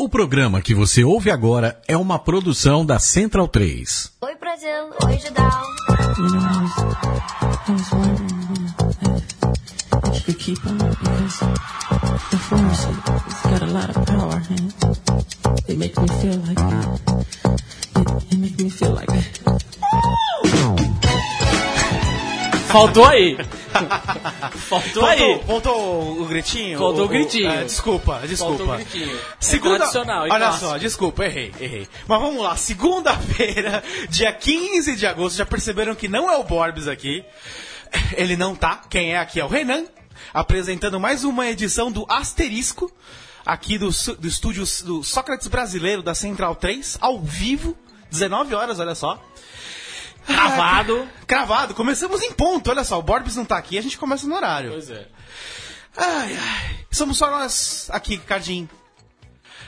O programa que você ouve agora é uma produção da Central 3. Oi, Brasil. Oi, Judão. You know, Faltou aí. Faltou aí. Voltou o gritinho? Faltou o gritinho. é, desculpa, desculpa. Faltou o gritinho. É Segunda... tradicional, e Olha clássico. só, desculpa, errei, errei. Mas vamos lá, segunda-feira, dia 15 de agosto, já perceberam que não é o Borbs aqui. Ele não tá. Quem é aqui é o Renan, apresentando mais uma edição do Asterisco, aqui do, do estúdio do Sócrates Brasileiro da Central 3, ao vivo, 19 horas, olha só. Cravado. Cravado, começamos em ponto, olha só, o Borbs não tá aqui, a gente começa no horário. Pois é. Ai, ai. Somos só nós aqui, Cardim.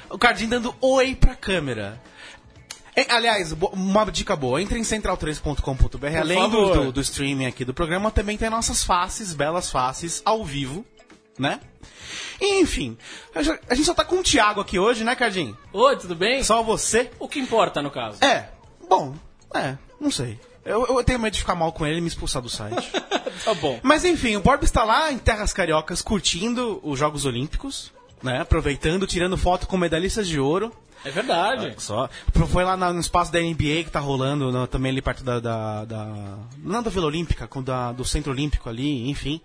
O Cardim dando oi pra câmera. É, aliás, uma dica boa, entre em central3.com.br, além do, do, do streaming aqui do programa, também tem nossas faces, belas faces, ao vivo, né? E, enfim, a gente- a gente só tá com o Thiago aqui hoje, né, Cardim? Oi, tudo bem? Só você. O que importa no caso? É, bom, é, não sei. Eu, eu tenho medo de ficar mal com ele e me expulsar do site. Tá bom. Mas enfim, o Borb está lá em Terras Cariocas curtindo os Jogos Olímpicos, né? Aproveitando, tirando foto com medalhistas de ouro. É verdade. Só. Foi lá no espaço da NBA que tá rolando, no- também ali perto da. da, da não da Vila Olímpica, com da, do Centro Olímpico ali, enfim.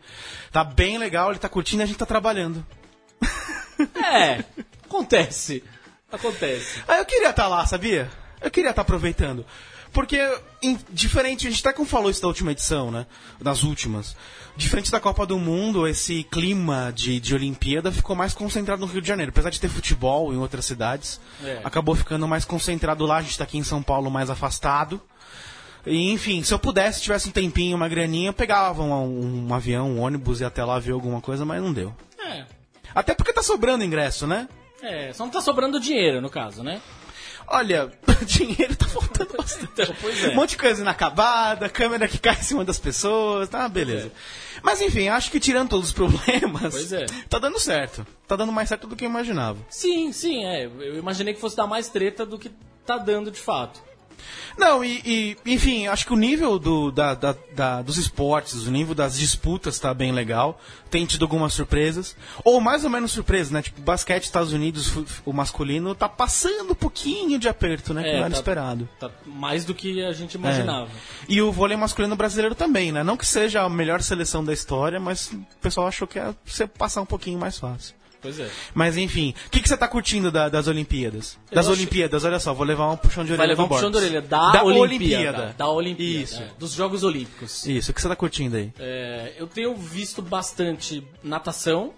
Tá bem legal, ele tá curtindo e a gente tá trabalhando. É. Acontece. Acontece. Ah, eu queria estar lá, sabia? Eu queria estar aproveitando. Porque, em- diferente, a gente até como falou isso da última edição, né? Das últimas. Diferente da Copa do Mundo, esse clima de, de Olimpíada ficou mais concentrado no Rio de Janeiro. Apesar de ter futebol em outras cidades, É. acabou ficando mais concentrado lá. A gente tá aqui em São Paulo mais afastado. E, enfim, se eu pudesse, tivesse um tempinho, uma graninha, eu pegava um, um avião, um ônibus e até lá ver alguma coisa, mas não deu. É. Até porque tá sobrando ingresso, né? É, só não tá sobrando dinheiro, no caso, né? Olha, dinheiro tá faltando bastante. Então, pois é. Um monte de coisa inacabada, câmera que cai em cima das pessoas, tá, beleza. Mas enfim, acho que tirando todos os problemas, Pois é. tá dando certo. Tá dando mais certo do que eu imaginava. Sim, sim, é. Eu imaginei que fosse dar mais treta do que tá dando de fato. Não, e, e, enfim, acho que o nível do, da, da- da- dos esportes, o nível das disputas tá bem legal. Tem tido algumas surpresas. Ou mais ou menos surpresas, né? Tipo, basquete Estados Unidos, o masculino, tá passando um pouquinho de aperto, né? que não era tá- esperado. Tá mais do que a gente imaginava. É. E o vôlei masculino brasileiro também, né? Não que seja a melhor seleção da história, mas o pessoal achou que ia ser passar um pouquinho mais fácil. Pois é. Mas enfim, o que, que você tá curtindo da- das Olimpíadas? Eu das acho- Olimpíadas, olha só, vou levar um puxão de orelha Vai levar do um puxão de orelha da, da Olimpíada. Da Olimpíada. Isso. é, dos Jogos Olímpicos. Isso, o que você tá curtindo aí? É, eu tenho visto bastante natação.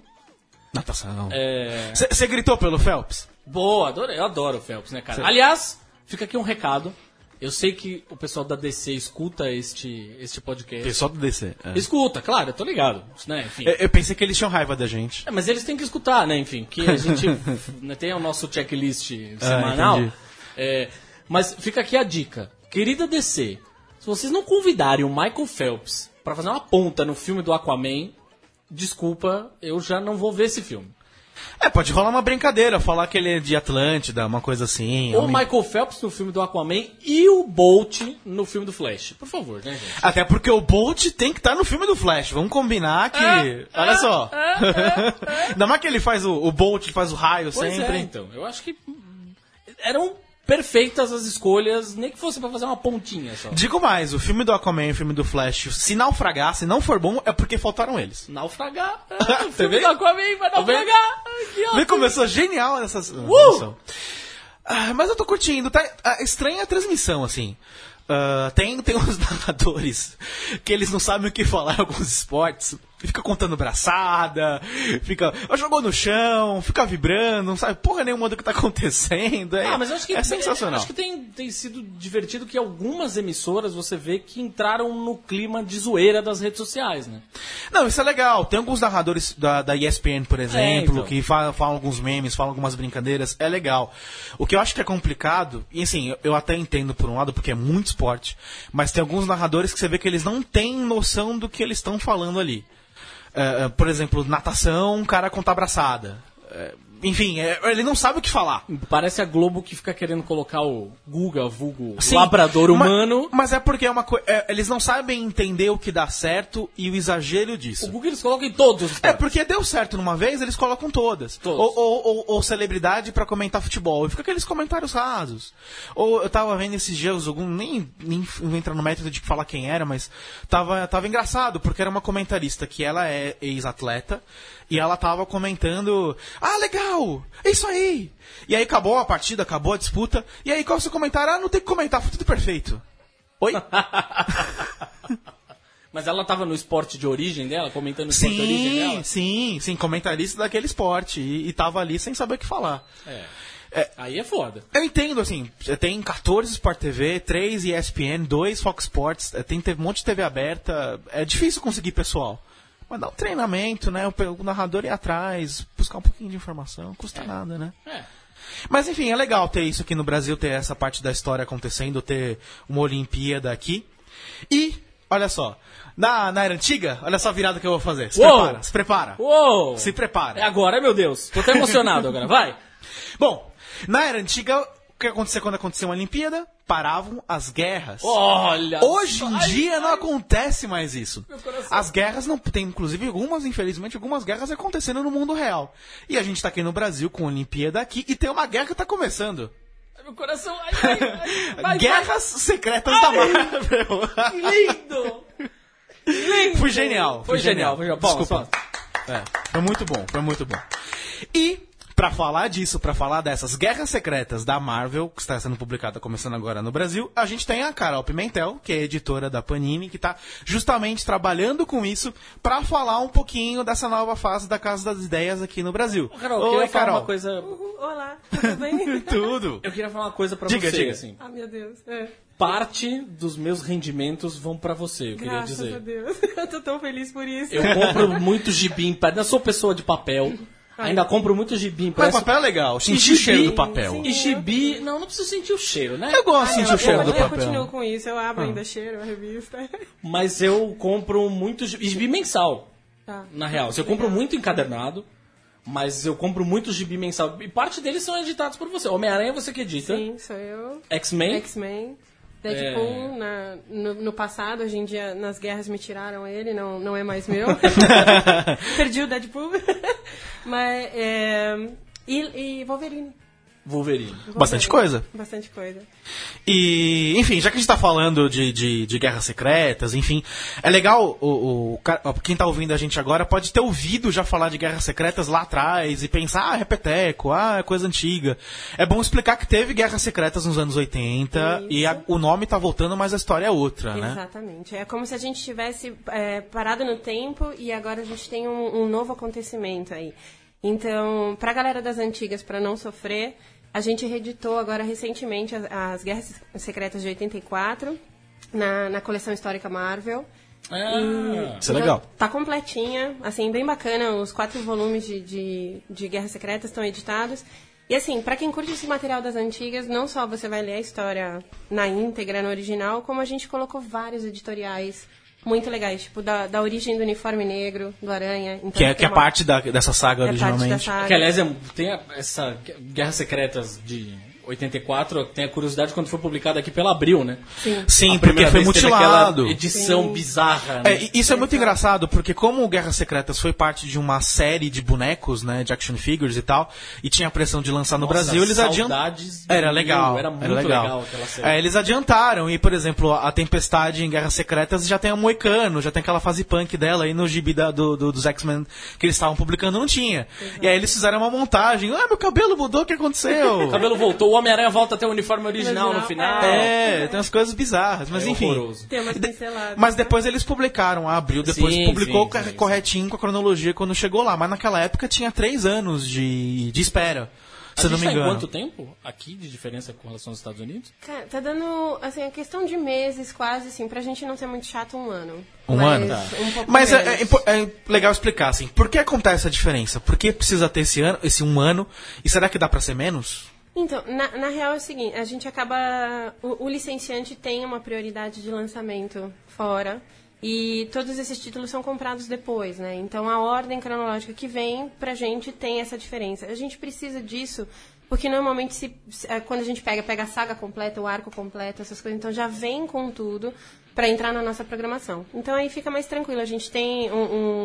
Natação. É, Você gritou pelo Phelps? boa, adorei, eu adoro o Phelps, né, cara? Aliás, fica aqui um recado. Eu sei que o pessoal da DC escuta este, este podcast. Pessoal do DC. é. Escuta, claro, eu tô ligado. Né, enfim. Eu, eu pensei que eles tinham raiva da gente. É, mas eles têm que escutar, né? Enfim, que a gente né, tem o nosso checklist semanal. entendi. É, mas fica aqui a dica. Querida DC, se vocês não convidarem o Michael Phelps pra fazer uma ponta no filme do Aquaman, desculpa, eu já não vou ver esse filme. É, pode rolar uma brincadeira, falar que ele é de Atlântida, uma coisa assim. O homem- Michael Phelps no filme do Aquaman e o Bolt no filme do Flash. Por favor, né, gente? Até porque o Bolt tem que estar no filme do Flash. Vamos combinar que. É, Olha só. Ainda mais que ele faz o, o Bolt, faz o raio Pois sempre. é, então. Eu acho que hum, eram perfeitas as escolhas, nem que fosse pra fazer uma pontinha só. Digo mais, o filme do Aquaman e o filme do Flash, se naufragar, se não for bom, é porque faltaram eles. Naufragar. É, o filme do Aquaman vai naufragar. Vê começou genial nessa. Uh! mas eu tô curtindo, tá? ah, Estranha a transmissão, assim. Ah, tem, tem uns narradores que eles não sabem o que falar em alguns esportes. Fica contando braçada, fica. Jogou no chão, fica vibrando, não sabe porra nenhuma do que tá acontecendo. É, Ah, mas eu acho que é sensacional. Acho que tem, tem sido divertido que algumas emissoras você vê que entraram no clima de zoeira das redes sociais, né? Não, isso é legal. Tem alguns narradores da, da ESPN, por exemplo, então. que fa- falam alguns memes, falam algumas brincadeiras. É legal. O que eu acho que é complicado, e assim, eu até entendo por um lado, porque é muito esporte, mas tem alguns narradores que você vê que eles não têm noção do que eles estão falando ali. É, é, por exemplo, natação, um cara conta abraçada. É, enfim, é, ele não sabe o que falar. Parece a Globo que fica querendo colocar o Guga, vulgo Sim, labrador ma- humano. Mas, é porque é uma coisa. eles não sabem entender o que dá certo e o exagero O disso. Guga eles colocam em todos os É, porque deu certo numa vez, eles colocam todas. Todos. Ou, ou, ou- ou celebridade pra comentar futebol. E fica aqueles comentários rasos. Ou eu tava vendo esses dias, algum, nem, nem entrar no método de falar quem era, mas tava, tava engraçado, porque era uma comentarista que ela é ex-atleta. E ela tava comentando: Ah, legal! É isso aí! E aí acabou a partida, acabou a disputa. E aí qual é o seu comentário? Ah, não tem que comentar, foi tudo perfeito. Oi? Mas ela tava no esporte de origem dela, comentando o esporte de origem Sim, dela. sim, sim, comentarista daquele esporte. E, e tava ali sem saber o que falar. É. Aí é foda. Eu entendo, assim, tem 14 Sport TV, 3 ESPN, 2 Fox Sports, eh, tem um monte de TV aberta. É difícil conseguir pessoal. Mas dá um treinamento, né? O, narrador ir atrás, buscar um pouquinho de informação, não custa nada, né? É. Mas enfim, é legal ter isso aqui no Brasil, ter essa parte da história acontecendo, ter uma Olimpíada aqui. E, olha só, na, na era antiga, olha só a virada que eu vou fazer. Se Uou! prepara, se prepara. Uou! Se prepara. É agora, meu Deus. Tô até emocionado agora. Vai. Bom, na era antiga, o que acontecia quando acontecia uma Olimpíada? Paravam as guerras. Olha. Hoje em Ai, dia não ai. acontece mais isso. As guerras não tem, inclusive algumas, infelizmente, algumas guerras acontecendo no mundo real. E a gente tá aqui no Brasil com a Olimpíada aqui e tem uma guerra que tá começando. Meu coração. Ai, ai, ai. Vai, Guerras secretas da Marvel. vai. Lindo. Lindo. Foi genial. Foi genial. Foi genial. Bom, Desculpa. É, foi muito bom, foi muito bom. E, pra falar disso, pra falar dessas guerras secretas da Marvel, que está sendo publicada começando agora no Brasil, a gente tem a Carol Pimentel, que é editora da Panini, que tá justamente trabalhando com isso pra falar um pouquinho dessa nova fase da Casa das Ideias aqui no Brasil. Carol, eu queria falar uma coisa. Olá, tudo bem? Tudo. Eu queria falar uma coisa pra Diga, você, diga. assim. ah, meu Deus. É. Parte dos meus rendimentos vão pra você, eu queria Graças dizer. a Deus. Eu tô tão feliz por isso. Eu compro muito gibi impresso. Não sou pessoa de papel. Ainda compro muito gibi Mas impresso. papel é legal, sentir o cheiro do papel. sim. E gibi. Não, não preciso sentir o cheiro, né? Eu gosto de sentir o eu, cheiro eu, do eu papel. continuo com isso, eu abro ainda cheiro a revista. Mas eu compro muito gibi, gibi mensal, Tá. na real. Eu compro muito encadernado, mas eu compro muito gibi mensal. E parte deles são editados por você. Homem-Aranha você que edita. Sim, sou eu. X-Men. X-Men. Deadpool, É. na, no, no passado, hoje em dia, nas guerras me tiraram ele, não, não é mais meu. Perdi o Deadpool. Mas, é, e, e Wolverine. Wolverine. Bastante coisa. Bastante coisa. E, enfim, já que a gente tá falando de, de, de guerras secretas, enfim, é legal, o, o, quem tá ouvindo a gente agora pode ter ouvido já falar de guerras secretas lá atrás e pensar, ah, é repeteco, ah, é coisa antiga. É bom explicar que teve guerras secretas nos anos 80 e a- o nome tá voltando, mas a história é outra, né? Exatamente. É como se a gente tivesse é, parado no tempo e agora a gente tem um, um novo acontecimento aí. Então, para a galera das antigas, para não sofrer, a gente reeditou agora recentemente as, as Guerras Secretas de 84 na, na coleção histórica Marvel. Ah, Isso é legal. Tá completinha, assim, bem bacana. Os quatro volumes de, de, de Guerras Secretas estão editados. E assim, pra quem curte esse material das antigas, não só você vai ler a história na íntegra, no original, como a gente colocou vários editoriais muito legais, tipo da, da origem do uniforme negro, do Aranha. Então, Que é, que é uma- parte da, dessa saga é parte originalmente. da saga. que aliás é- tem a- essa Guerras Secretas de 84, tem a curiosidade quando foi publicada aqui pela Abril, né? Sim. Sim, porque foi mutilado. edição Sim. bizarra, É, né? e isso é muito engraçado, porque como o Guerras Secretas foi parte de uma série de bonecos, né, de action figures e tal, e tinha a pressão de lançar no Nossa, Brasil, eles adiantaram. Era legal, era muito legal aquela série. É, eles adiantaram, e por exemplo, a Tempestade em Guerras Secretas já tem a Moicano, já tem aquela fase punk dela aí no gibi da- do, do- dos X-Men que eles estavam publicando, não tinha. E aí eles fizeram uma montagem, ah, meu cabelo mudou, o que aconteceu? O cabelo voltou, o Homem-Aranha volta até o uniforme original no Original, final. É, tem umas coisas bizarras, mas É enfim. horroroso. Tem umas pinceladas. Mas depois eles publicaram, a Abril depois Sim, publicou sim, sim, sim. corretinho com a cronologia quando chegou lá. Mas naquela época tinha três anos de, de espera, A se eu não me tá em engano. quanto tempo aqui de diferença com relação aos Estados Unidos? Cara, tá dando, assim, a questão de meses quase, assim, pra gente não ser muito chato, um ano. Um Mas ano? Um pouco Mas é, é é legal explicar, assim, por que acontece a diferença? Por que precisa ter esse, ano, esse um ano? E será que dá pra ser menos? Então, na, na real é o seguinte, a gente acaba. O, o licenciante tem uma prioridade de lançamento fora. E todos esses títulos são comprados depois, né? Então a ordem cronológica que vem pra gente tem essa diferença. A gente precisa disso porque normalmente se, é, quando a gente pega, pega a saga completa, o arco completo, essas coisas, então já vem com tudo pra entrar na nossa programação. Então aí fica mais tranquilo. A gente tem um-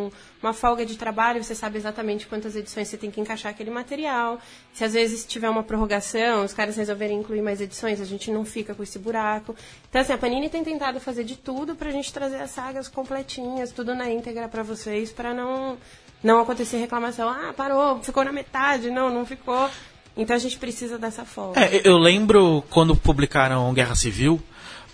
um- uma folga de trabalho, você sabe exatamente quantas edições você tem que encaixar aquele material. Se às vezes tiver uma prorrogação, os caras resolverem incluir mais edições, a gente não fica com esse buraco. Então assim, a Panini tem tentado fazer de tudo pra gente trazer as sagas completinhas, tudo na íntegra pra vocês, pra não não acontecer reclamação. Ah, parou, ficou na metade. Não, não ficou. Então a gente precisa dessa folga. É, eu lembro quando publicaram Guerra Civil,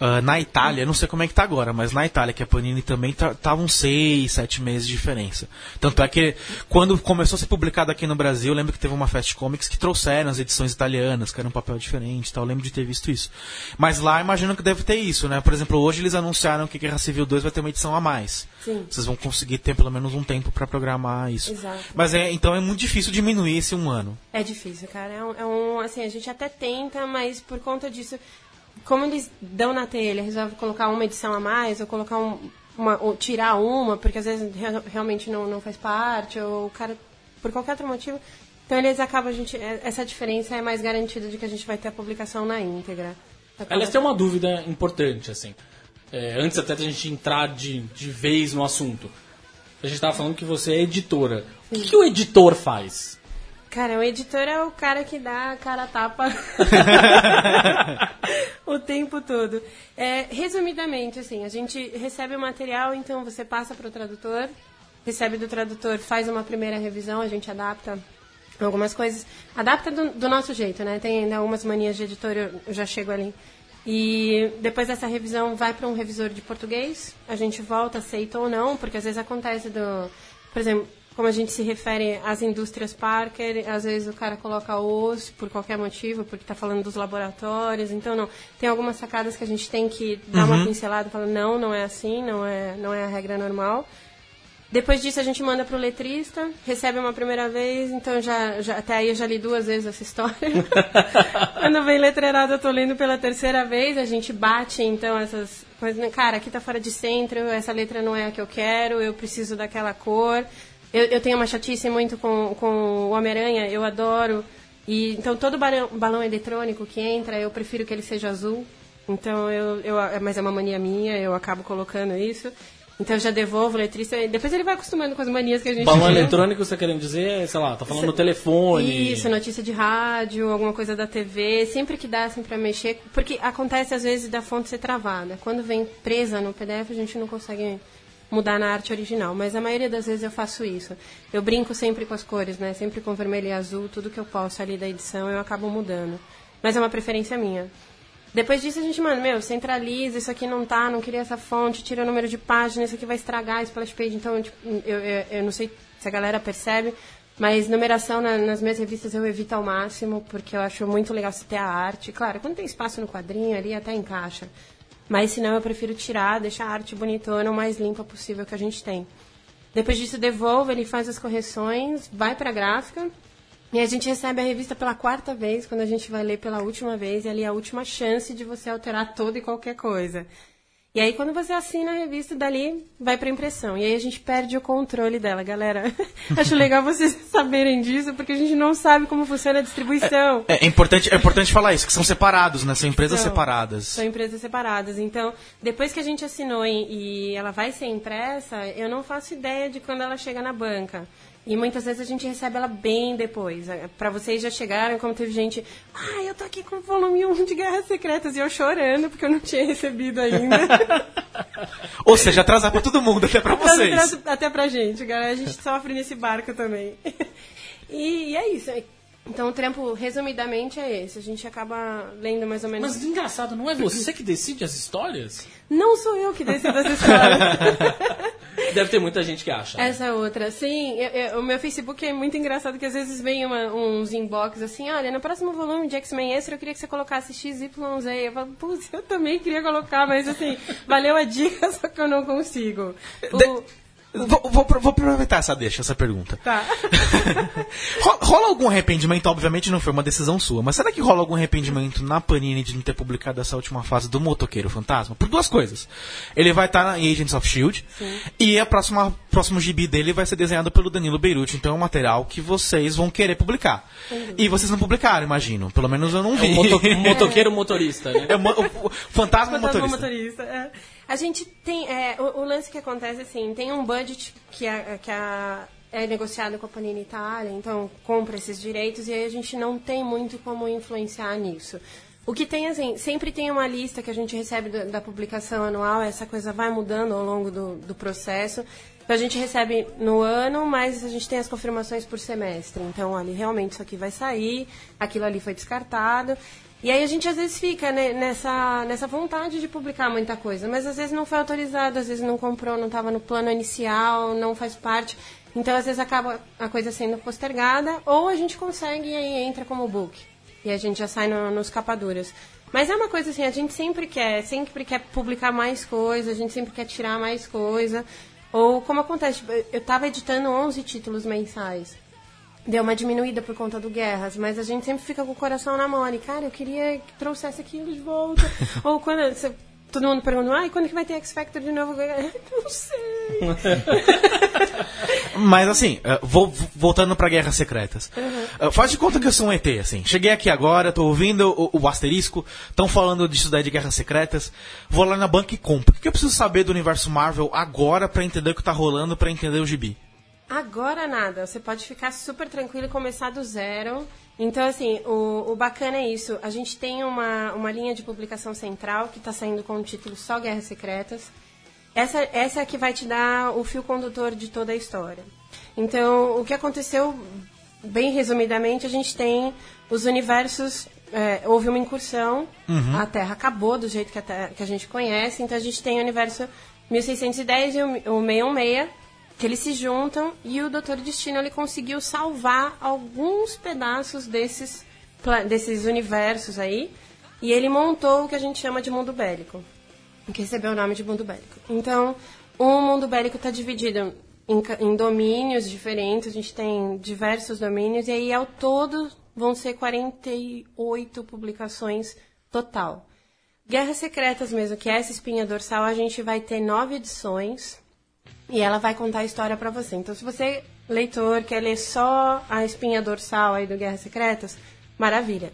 ah, na Itália, não sei como é que tá agora, mas na Itália, que a Panini também tá- tava uns seis, sete meses de diferença. Tanto é que quando começou a ser publicado aqui no Brasil, eu lembro que teve uma Fast Comics que trouxeram as edições italianas, que era um papel diferente e tal, eu lembro de ter visto isso. Mas lá imagino que deve ter isso, né? Por exemplo, hoje eles anunciaram que Guerra Civil 2 vai ter uma edição a mais. Sim. Vocês vão conseguir ter pelo menos um tempo para programar isso. Exato. Mas é, então é muito difícil diminuir esse um ano. É difícil, cara. É um, é um- assim, a gente até tenta, mas por conta disso, como eles dão na telha, resolve colocar uma edição a mais, ou colocar um, uma, ou tirar uma, porque às vezes re- realmente não, não faz parte, ou o cara, por qualquer outro motivo. Então eles acabam, a gente, é- essa diferença é mais garantida de que a gente vai ter a publicação na íntegra. Aliás, tem uma dúvida importante, assim. É, antes até da gente entrar de, de vez no assunto. A gente tava falando que você é editora. O que, que o editor faz? Cara, o editor é o cara que dá a cara tapa o tempo todo. É, resumidamente, assim, a gente recebe o material, então você passa para o tradutor, recebe do tradutor, faz uma primeira revisão, a gente adapta algumas coisas. Adapta do, do nosso jeito, né? Tem ainda algumas manias de editor, eu, eu já chego ali. E depois dessa revisão vai para um revisor de português, a gente volta, aceita ou não, porque às vezes acontece do. Por exemplo, como a gente se refere às indústrias Parker, às vezes o cara coloca os por qualquer motivo, porque está falando dos laboratórios, então não. Tem algumas sacadas que a gente tem que dar uma pincelada e falar, não, não é assim, não é, não é a regra normal. Depois disso a gente manda pro letrista, recebe uma primeira vez, então já, já até aí eu já li duas vezes essa história. Quando vem letreirado eu tô lendo pela terceira vez, a gente bate então essas coisas, cara, aqui tá fora de centro, essa letra não é a que eu quero, eu preciso daquela cor. Eu, eu tenho uma chatice muito com, com o Homem-Aranha, eu adoro. E então todo balão, balão eletrônico que entra, eu prefiro que ele seja azul. Então eu, eu mas é uma mania minha, eu acabo colocando isso. Então eu já devolvo o letrista. e Depois ele vai acostumando com as manias que a gente Balão tem. eletrônico, você querendo dizer, sei lá, tá falando no telefone. Isso, notícia de rádio, alguma coisa da TV, sempre que dá assim pra mexer, porque acontece às vezes da fonte ser travada. Quando vem presa no PDF, a gente não consegue mudar na arte original, mas a maioria das vezes eu faço isso. Eu brinco sempre com as cores, né? Sempre com vermelho e azul, tudo que eu posso ali da edição eu acabo mudando. Mas é uma preferência minha. Depois disso a gente, mano, meu, centraliza, isso aqui não tá, não queria essa fonte, tira o número de página, isso aqui vai estragar a splash page. Então, tipo, eu, eu, eu não sei se a galera percebe, mas numeração na- nas minhas revistas eu evito ao máximo, porque eu acho muito legal você ter a arte. Claro, quando tem espaço no quadrinho ali, até encaixa. Mas senão eu prefiro tirar, deixar a arte bonitona, o mais limpa possível que a gente tem. Depois disso, devolve, ele faz as correções, vai pra gráfica. E a gente recebe a revista pela quarta vez, quando a gente vai ler pela última vez, e ali é a última chance de você alterar toda e qualquer coisa. E aí, quando você assina a revista, dali vai pra impressão. E aí a gente perde o controle dela, galera. Acho legal vocês saberem disso, porque a gente não sabe como funciona a distribuição. É, é importante, é importante falar isso, que são separados, né? São empresas São. separadas. São empresas separadas. Então, depois que a gente assinou e, e ela vai ser impressa, eu não faço ideia de quando ela chega na banca. E muitas vezes a gente recebe ela bem depois. Para vocês já chegaram, como teve gente, ah, eu tô aqui com o volume 1 de Guerras Secretas e eu chorando porque eu não tinha recebido ainda. Ou seja, atrasar pra todo mundo, até pra vocês. Até- Até pra gente, galera. A gente sofre nesse barco também. E, e é isso. Então o trampo, resumidamente, é esse. A gente acaba lendo mais ou menos. Mas engraçado, não é você que decide as histórias? Não sou eu que decido essa história. Deve ter muita gente que acha. né? Essa é outra. Sim, eu- eu- o meu Facebook é muito engraçado que às vezes vem uma- uns inbox assim, olha, no próximo volume de X-Men Extra eu queria que você colocasse XYZ. Eu falo, putz, eu também queria colocar, mas assim, valeu a dica, só que eu não consigo. O- Vou, vou, vou aproveitar essa deixa, essa pergunta. Tá. Ro- rola algum arrependimento? Obviamente não foi uma decisão sua, mas será que rola algum arrependimento na Panini de não ter publicado essa última fase do Motoqueiro Fantasma? Por duas coisas. Ele vai estar na Agents of Shield e a próxima próximo gibi dele vai ser desenhado pelo Danilo Beirute, então é um material que vocês vão querer publicar. E vocês não publicaram, imagino. Pelo menos eu não É vi. o moto- motoqueiro motorista, né? É o o- o Fantasma, Fantasma Motorista. motorista. é. A gente tem. é, o, o lance que acontece assim, tem um budget que, a, que a- é negociado com a Panini Itália, então compra esses direitos e aí a gente não tem muito como influenciar nisso. O que tem, assim, sempre tem uma lista que a gente recebe do- da publicação anual, essa coisa vai mudando ao longo do, do processo. A gente recebe no ano, mas a gente tem as confirmações por semestre. Então, olha, realmente isso aqui vai sair, aquilo ali foi descartado. E aí a gente às vezes fica né, nessa, nessa vontade de publicar muita coisa, mas às vezes não foi autorizado, às vezes não comprou, não estava no plano inicial, não faz parte. Então às vezes acaba a coisa sendo postergada, ou a gente consegue e aí entra como book. E a gente já sai no, nos capaduras. Mas é uma coisa assim, a gente sempre quer, sempre quer publicar mais coisa, a gente sempre quer tirar mais coisa. Ou como acontece, tipo, eu estava editando 11 títulos mensais deu uma diminuída por conta do Guerras, mas a gente sempre fica com o coração na mão. E, cara, eu queria que trouxesse aquilo de volta. Ou quando você- todo mundo pergunta, ai, quando que vai ter X Factor de novo? Eu, Não sei. Mas assim, eh, vou, voltando pra Guerras Secretas. Uhum. Eh, faz de conta que eu sou um ET, assim. Cheguei aqui agora, tô ouvindo o, o asterisco, estão falando disso daí de Guerras Secretas. Vou lá na banca e compro. O que eu preciso saber do universo Marvel agora pra entender o que tá rolando, pra entender o gibi? Agora nada, você pode ficar super tranquilo e começar do zero. Então, assim, o, o bacana é isso. A gente tem uma, uma linha de publicação central que está saindo com o título só Guerras Secretas. Essa, essa é a que vai te dar o fio condutor de toda a história. Então, o que aconteceu, bem resumidamente, a gente tem os universos. é, houve uma incursão, a Terra acabou do jeito que a, que a gente conhece, então a gente tem o universo 1610 e o, o 616, que eles se juntam e o Doutor Destino ele conseguiu salvar alguns pedaços desses, desses universos aí e ele montou o que a gente chama de mundo bélico que recebeu o nome de mundo bélico. Então, o mundo bélico está dividido em, em domínios diferentes, a gente tem diversos domínios, e aí ao todo vão ser 48 publicações total. Guerras Secretas mesmo, que é essa espinha dorsal, a gente vai ter nove edições e ela vai contar a história para você. Então, se você, leitor, quer ler só a espinha dorsal aí do Guerras Secretas, maravilha.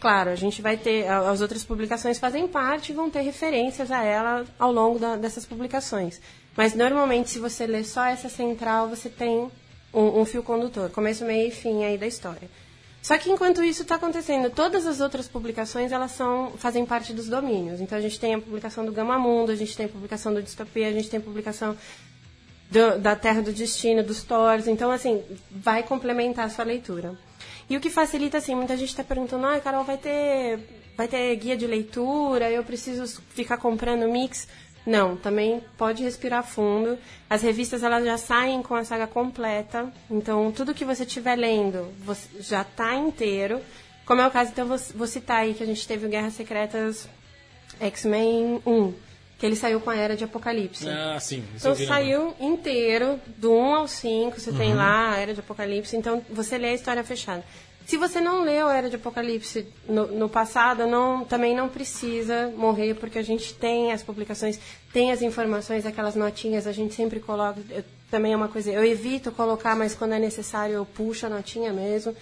Claro, a gente vai ter, as outras publicações fazem parte e vão ter referências a ela ao longo da- dessas publicações. Mas, normalmente, se você ler só essa central, você tem um, um fio condutor, começo, meio e fim aí da história. Só que enquanto isso está acontecendo, todas as outras publicações elas são, fazem parte dos domínios. Então a gente tem a publicação do Gama Mundo, a gente tem a publicação do Distopia, a gente tem a publicação do- da Terra do Destino, dos Thors. Então, assim, vai complementar a sua leitura. E o que facilita, assim, muita gente está perguntando, ah, Carol, vai ter, vai ter guia de leitura, eu preciso ficar comprando mix? Não, também pode respirar fundo. As revistas elas já saem com a saga completa, então tudo que você estiver lendo você já está inteiro. Como é o caso, então vou, vou citar aí que a gente teve o Guerras Secretas X-Men 1, que ele saiu com a Era de Apocalipse. Ah, sim. Então saiu inteiro, do 1 ao 5, você tem lá a Era de Apocalipse, então você lê a história fechada. Se você não leu a Era de Apocalipse no, no passado, não, também não precisa morrer, porque a gente tem as publicações, tem as informações, aquelas notinhas, a gente sempre coloca. eu- também é uma coisa, eu evito colocar, mas quando é necessário eu puxo a notinha mesmo.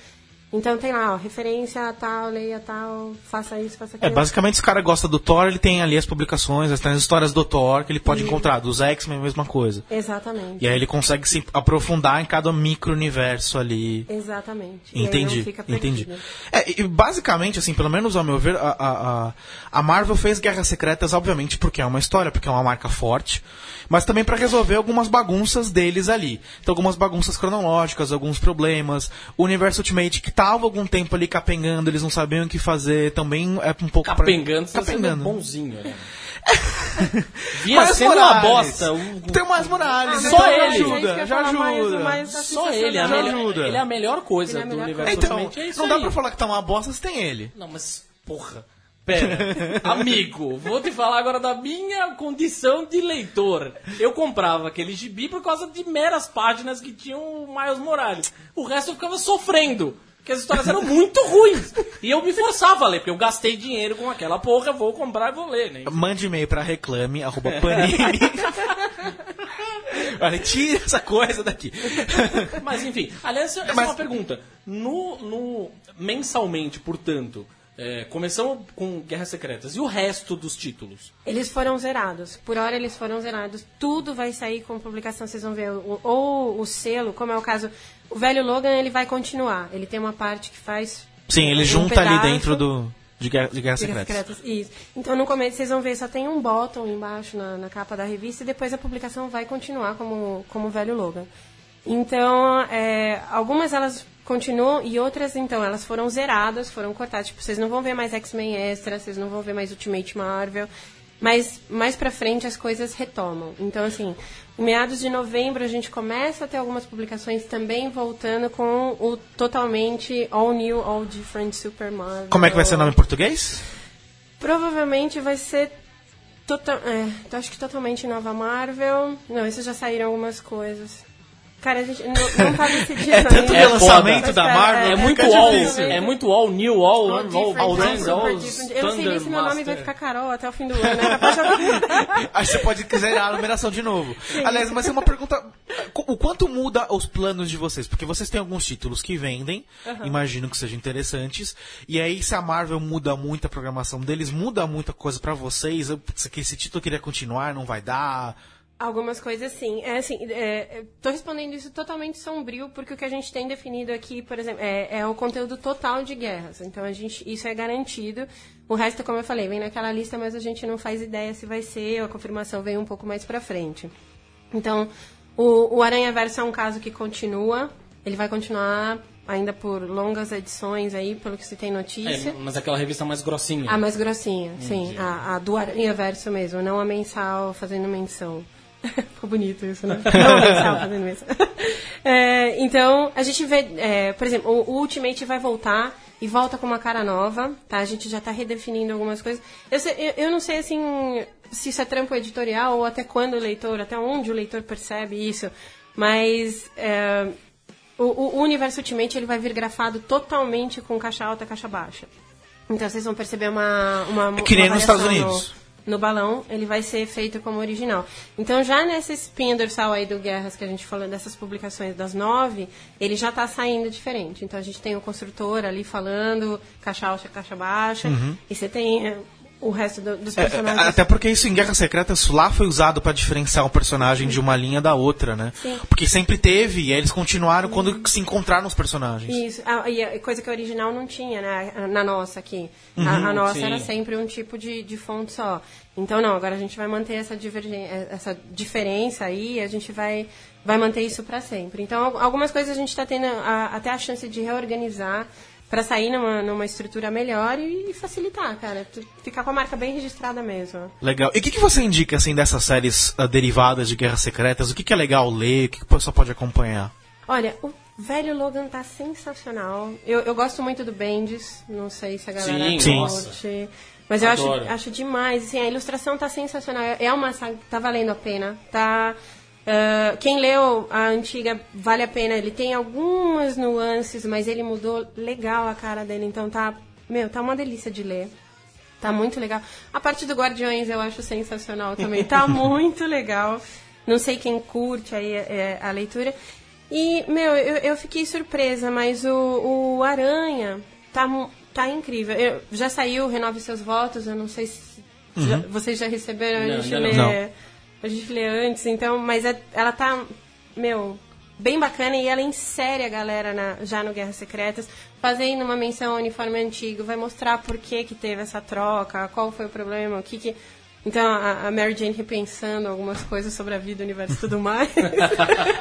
Então tem lá, ó, referência a tal, leia tal, faça isso, faça É, aquilo. basicamente, se o cara gosta do Thor, ele tem ali as publicações, as, histórias do Thor que ele pode encontrar. Dos X-Men, a mesma coisa. Exatamente. E aí ele consegue se aprofundar em cada micro-universo ali. Exatamente. E Entendi, entendi. É, e basicamente, assim, pelo menos ao meu ver, a, a, a- Marvel fez Guerras Secretas, obviamente, porque é uma história, porque é uma marca forte, mas também para resolver algumas bagunças deles ali. Então, algumas bagunças cronológicas, alguns problemas. O Universo Ultimate, que tava algum tempo ali capengando, eles não sabiam o que fazer, também é um pouco... pra- Capengando, você tá capengando. bonzinho, né? Vinha Mas sendo uma Morales. bosta. um- Tem mais Morales, Ah, então Só ele. ajuda, já ajuda. Só ele, é a Já melhor, ajuda. ele é a melhor coisa Ele é a do melhor universo Então, é isso não dá aí. pra falar que tá uma bosta se tem ele. Não, mas, porra. pera. Amigo, vou te falar agora da minha condição de leitor. Eu comprava aquele gibi por causa de meras páginas que tinham o Miles Morales. O resto eu ficava sofrendo. Porque as histórias eram muito ruins. E eu me forçava a ler, porque eu gastei dinheiro com aquela porra, vou comprar e vou ler, né? Mande e-mail pra reclame, arroba panini. Olha, tira essa coisa daqui. Mas enfim, aliás, essa Mas- é uma pergunta. No, no- mensalmente, portanto, é, começamos com Guerras Secretas. E o resto dos títulos? Eles foram zerados. Por hora eles foram zerados. Tudo vai sair com publicação, vocês vão ver. O- ou o selo, como é o caso. O velho Logan, ele vai continuar. Ele tem uma parte que faz. Sim, ele um junta ali pedaço dentro do, de Guerra, de Guerra de Guerras Secretas. Secretas. Isso. Então no começo vocês vão ver, só tem um bottom embaixo na, na capa da revista e depois a publicação vai continuar como, como o velho Logan. Então, é, algumas elas continuam e outras, então, elas foram zeradas, foram cortadas. Tipo, vocês não vão ver mais X-Men Extra, vocês não vão ver mais Ultimate Marvel. Mas mais pra frente as coisas retomam. Então, assim, em meados de novembro a gente começa a ter algumas publicações também voltando com o totalmente all new, all different Super Marvel. Como é que vai ser o nome em português? Provavelmente vai ser. Total, é, eu acho que totalmente nova Marvel. Não, esses já saíram algumas coisas. Cara, a gente não, não tá decidindo É tanto ainda. relançamento da Marvel, É, Fica muito all, difícil. é muito all new, all, All all, all, different, all, all different. Eu não sei nem se meu nome vai ficar Carol até o fim do ano. Né? Aí você pode zerar a numeração de novo. Aliás, mas é uma pergunta. O quanto muda os planos de vocês? Porque vocês têm alguns títulos que vendem, imagino que sejam interessantes. E aí, se a Marvel muda muito a programação deles, muda muita coisa pra vocês. Eu- putz, que esse título queria continuar, não vai dar. Algumas coisas sim. É assim, é, eu tô respondendo isso totalmente sombrio, porque o que a gente tem definido aqui, por exemplo, é, é o conteúdo total de guerras. Então a gente, isso é garantido. O resto, como eu falei, vem naquela lista, mas a gente não faz ideia se vai ser, a confirmação vem um pouco mais pra frente. Então, o, o Aranha Verso é um caso que continua. Ele vai continuar ainda por longas edições aí, pelo que se tem notícia. É, mas aquela revista mais grossinha. A mais grossinha, sim. A, a do Aranha Verso mesmo, não a mensal fazendo menção. Ficou bonito isso, né? Não fazendo menção. É, então, a gente vê, é, por exemplo, o, o Ultimate vai voltar e volta com uma cara nova, tá? A gente já tá redefinindo algumas coisas. Eu, sei- eu, eu não sei, assim, se isso é trampo editorial ou até quando o leitor, até onde o leitor percebe isso, mas... é, o, o- universo Ultimate ele vai vir grafado totalmente com caixa alta caixa baixa. Então vocês vão perceber uma. uma É que nem nos Estados Unidos. No, balão, ele vai ser feito como original. Então, já nessa espinha dorsal aí do Guerras que a gente falou, dessas publicações das nove, ele já tá saindo diferente. Então, a gente tem o construtor ali falando, caixa alta, caixa baixa, e você tem eh, o resto do- dos Uhum. É, personagens. até porque isso em Guerra Secreta lá foi usado pra diferenciar um personagem de uma linha da outra, né? Sim. Porque sempre teve, e aí eles continuaram quando se encontraram os personagens. Isso, a, e a coisa que a original não tinha, né? Na nossa aqui. a, a nossa sim. era sempre um tipo de, de fonte só. Então, não, agora a gente vai manter essa, divergen- eh, essa diferença aí a gente vai, vai manter isso para sempre. Então, al- algumas coisas a gente está tendo a- até a chance de reorganizar para sair numa, numa estrutura melhor e, facilitar, cara. Ficar com a marca bem registrada mesmo. Legal. E o que, que você indica, assim, dessas séries ah, derivadas de Guerras Secretas? O que, que é legal ler? O que, que o pessoal pode acompanhar? Olha, o velho Logan tá sensacional. Eu, eu gosto muito do Bendis, não sei se a galera Sim, Sim. curte. Mas eu acho, acho demais. Assim, a ilustração tá sensacional. É uma saga que tá valendo a pena. Tá. Ah, quem leu a antiga vale a pena. Ele tem algumas nuances, mas ele mudou legal a cara dele. Então tá. Meu, tá uma delícia de ler. Tá muito legal. A parte do Guardiões eu acho sensacional também. Tá muito legal. Não sei quem curte aí é, a leitura. E, meu, eu, eu fiquei surpresa, mas o, o Aranha tá, tá incrível. Eu- já saiu Renove Seus Votos, eu não sei se já- vocês já receberam, Não, a gente lê. A gente lê antes, então, mas é- ela tá, meu, bem bacana e ela insere a galera na- já no Guerras Secretas, fazendo uma menção ao uniforme antigo, vai mostrar por que que teve essa troca, qual foi o problema, o que que... Então a, a Mary Jane repensando algumas coisas sobre a vida, o universo e tudo mais.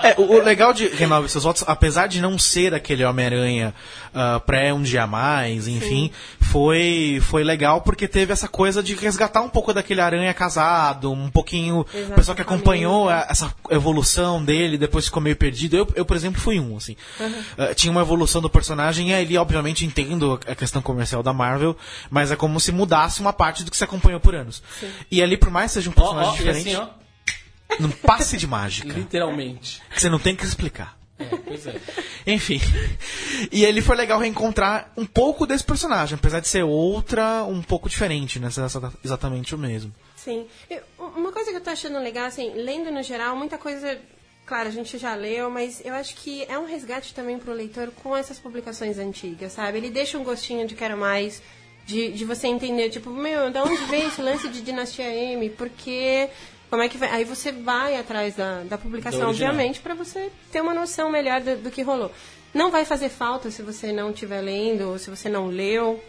É, o, o legal de Renove Seus Votos, apesar de não ser aquele Homem-Aranha ah, pré Um Dia Mais, enfim, foi, foi legal porque teve essa coisa de resgatar um pouco daquele Aranha casado, um pouquinho. Exato, o pessoal que acompanhou a- essa evolução dele, depois ficou meio perdido. Eu, eu por exemplo, fui um, assim. Ah, tinha uma evolução do personagem e ali, obviamente, entendo a questão comercial da Marvel, mas é como se mudasse uma parte do que você acompanhou por anos. E ali, por mais que seja um Ó, personagem ó, e diferente, assim, ó, num passe de mágica, literalmente. que você não tem que explicar. É, pois é. Enfim. E ele foi legal reencontrar um pouco desse personagem, apesar de ser outra, um pouco diferente, né? Ser exatamente o mesmo. Sim. Eu- uma coisa que eu tô achando legal, assim, lendo no geral, muita coisa. Claro, a gente já leu, mas eu acho que é um resgate também pro leitor com essas publicações antigas, sabe? Ele deixa um gostinho de quero mais, de, de você entender, tipo, meu, da onde veio esse lance de Dinastia M? Porque. Como é que vai? Aí você vai atrás da, da publicação, obviamente, para você ter uma noção melhor do, do que rolou. Não vai fazer falta se você não estiver lendo, ou se você não leu.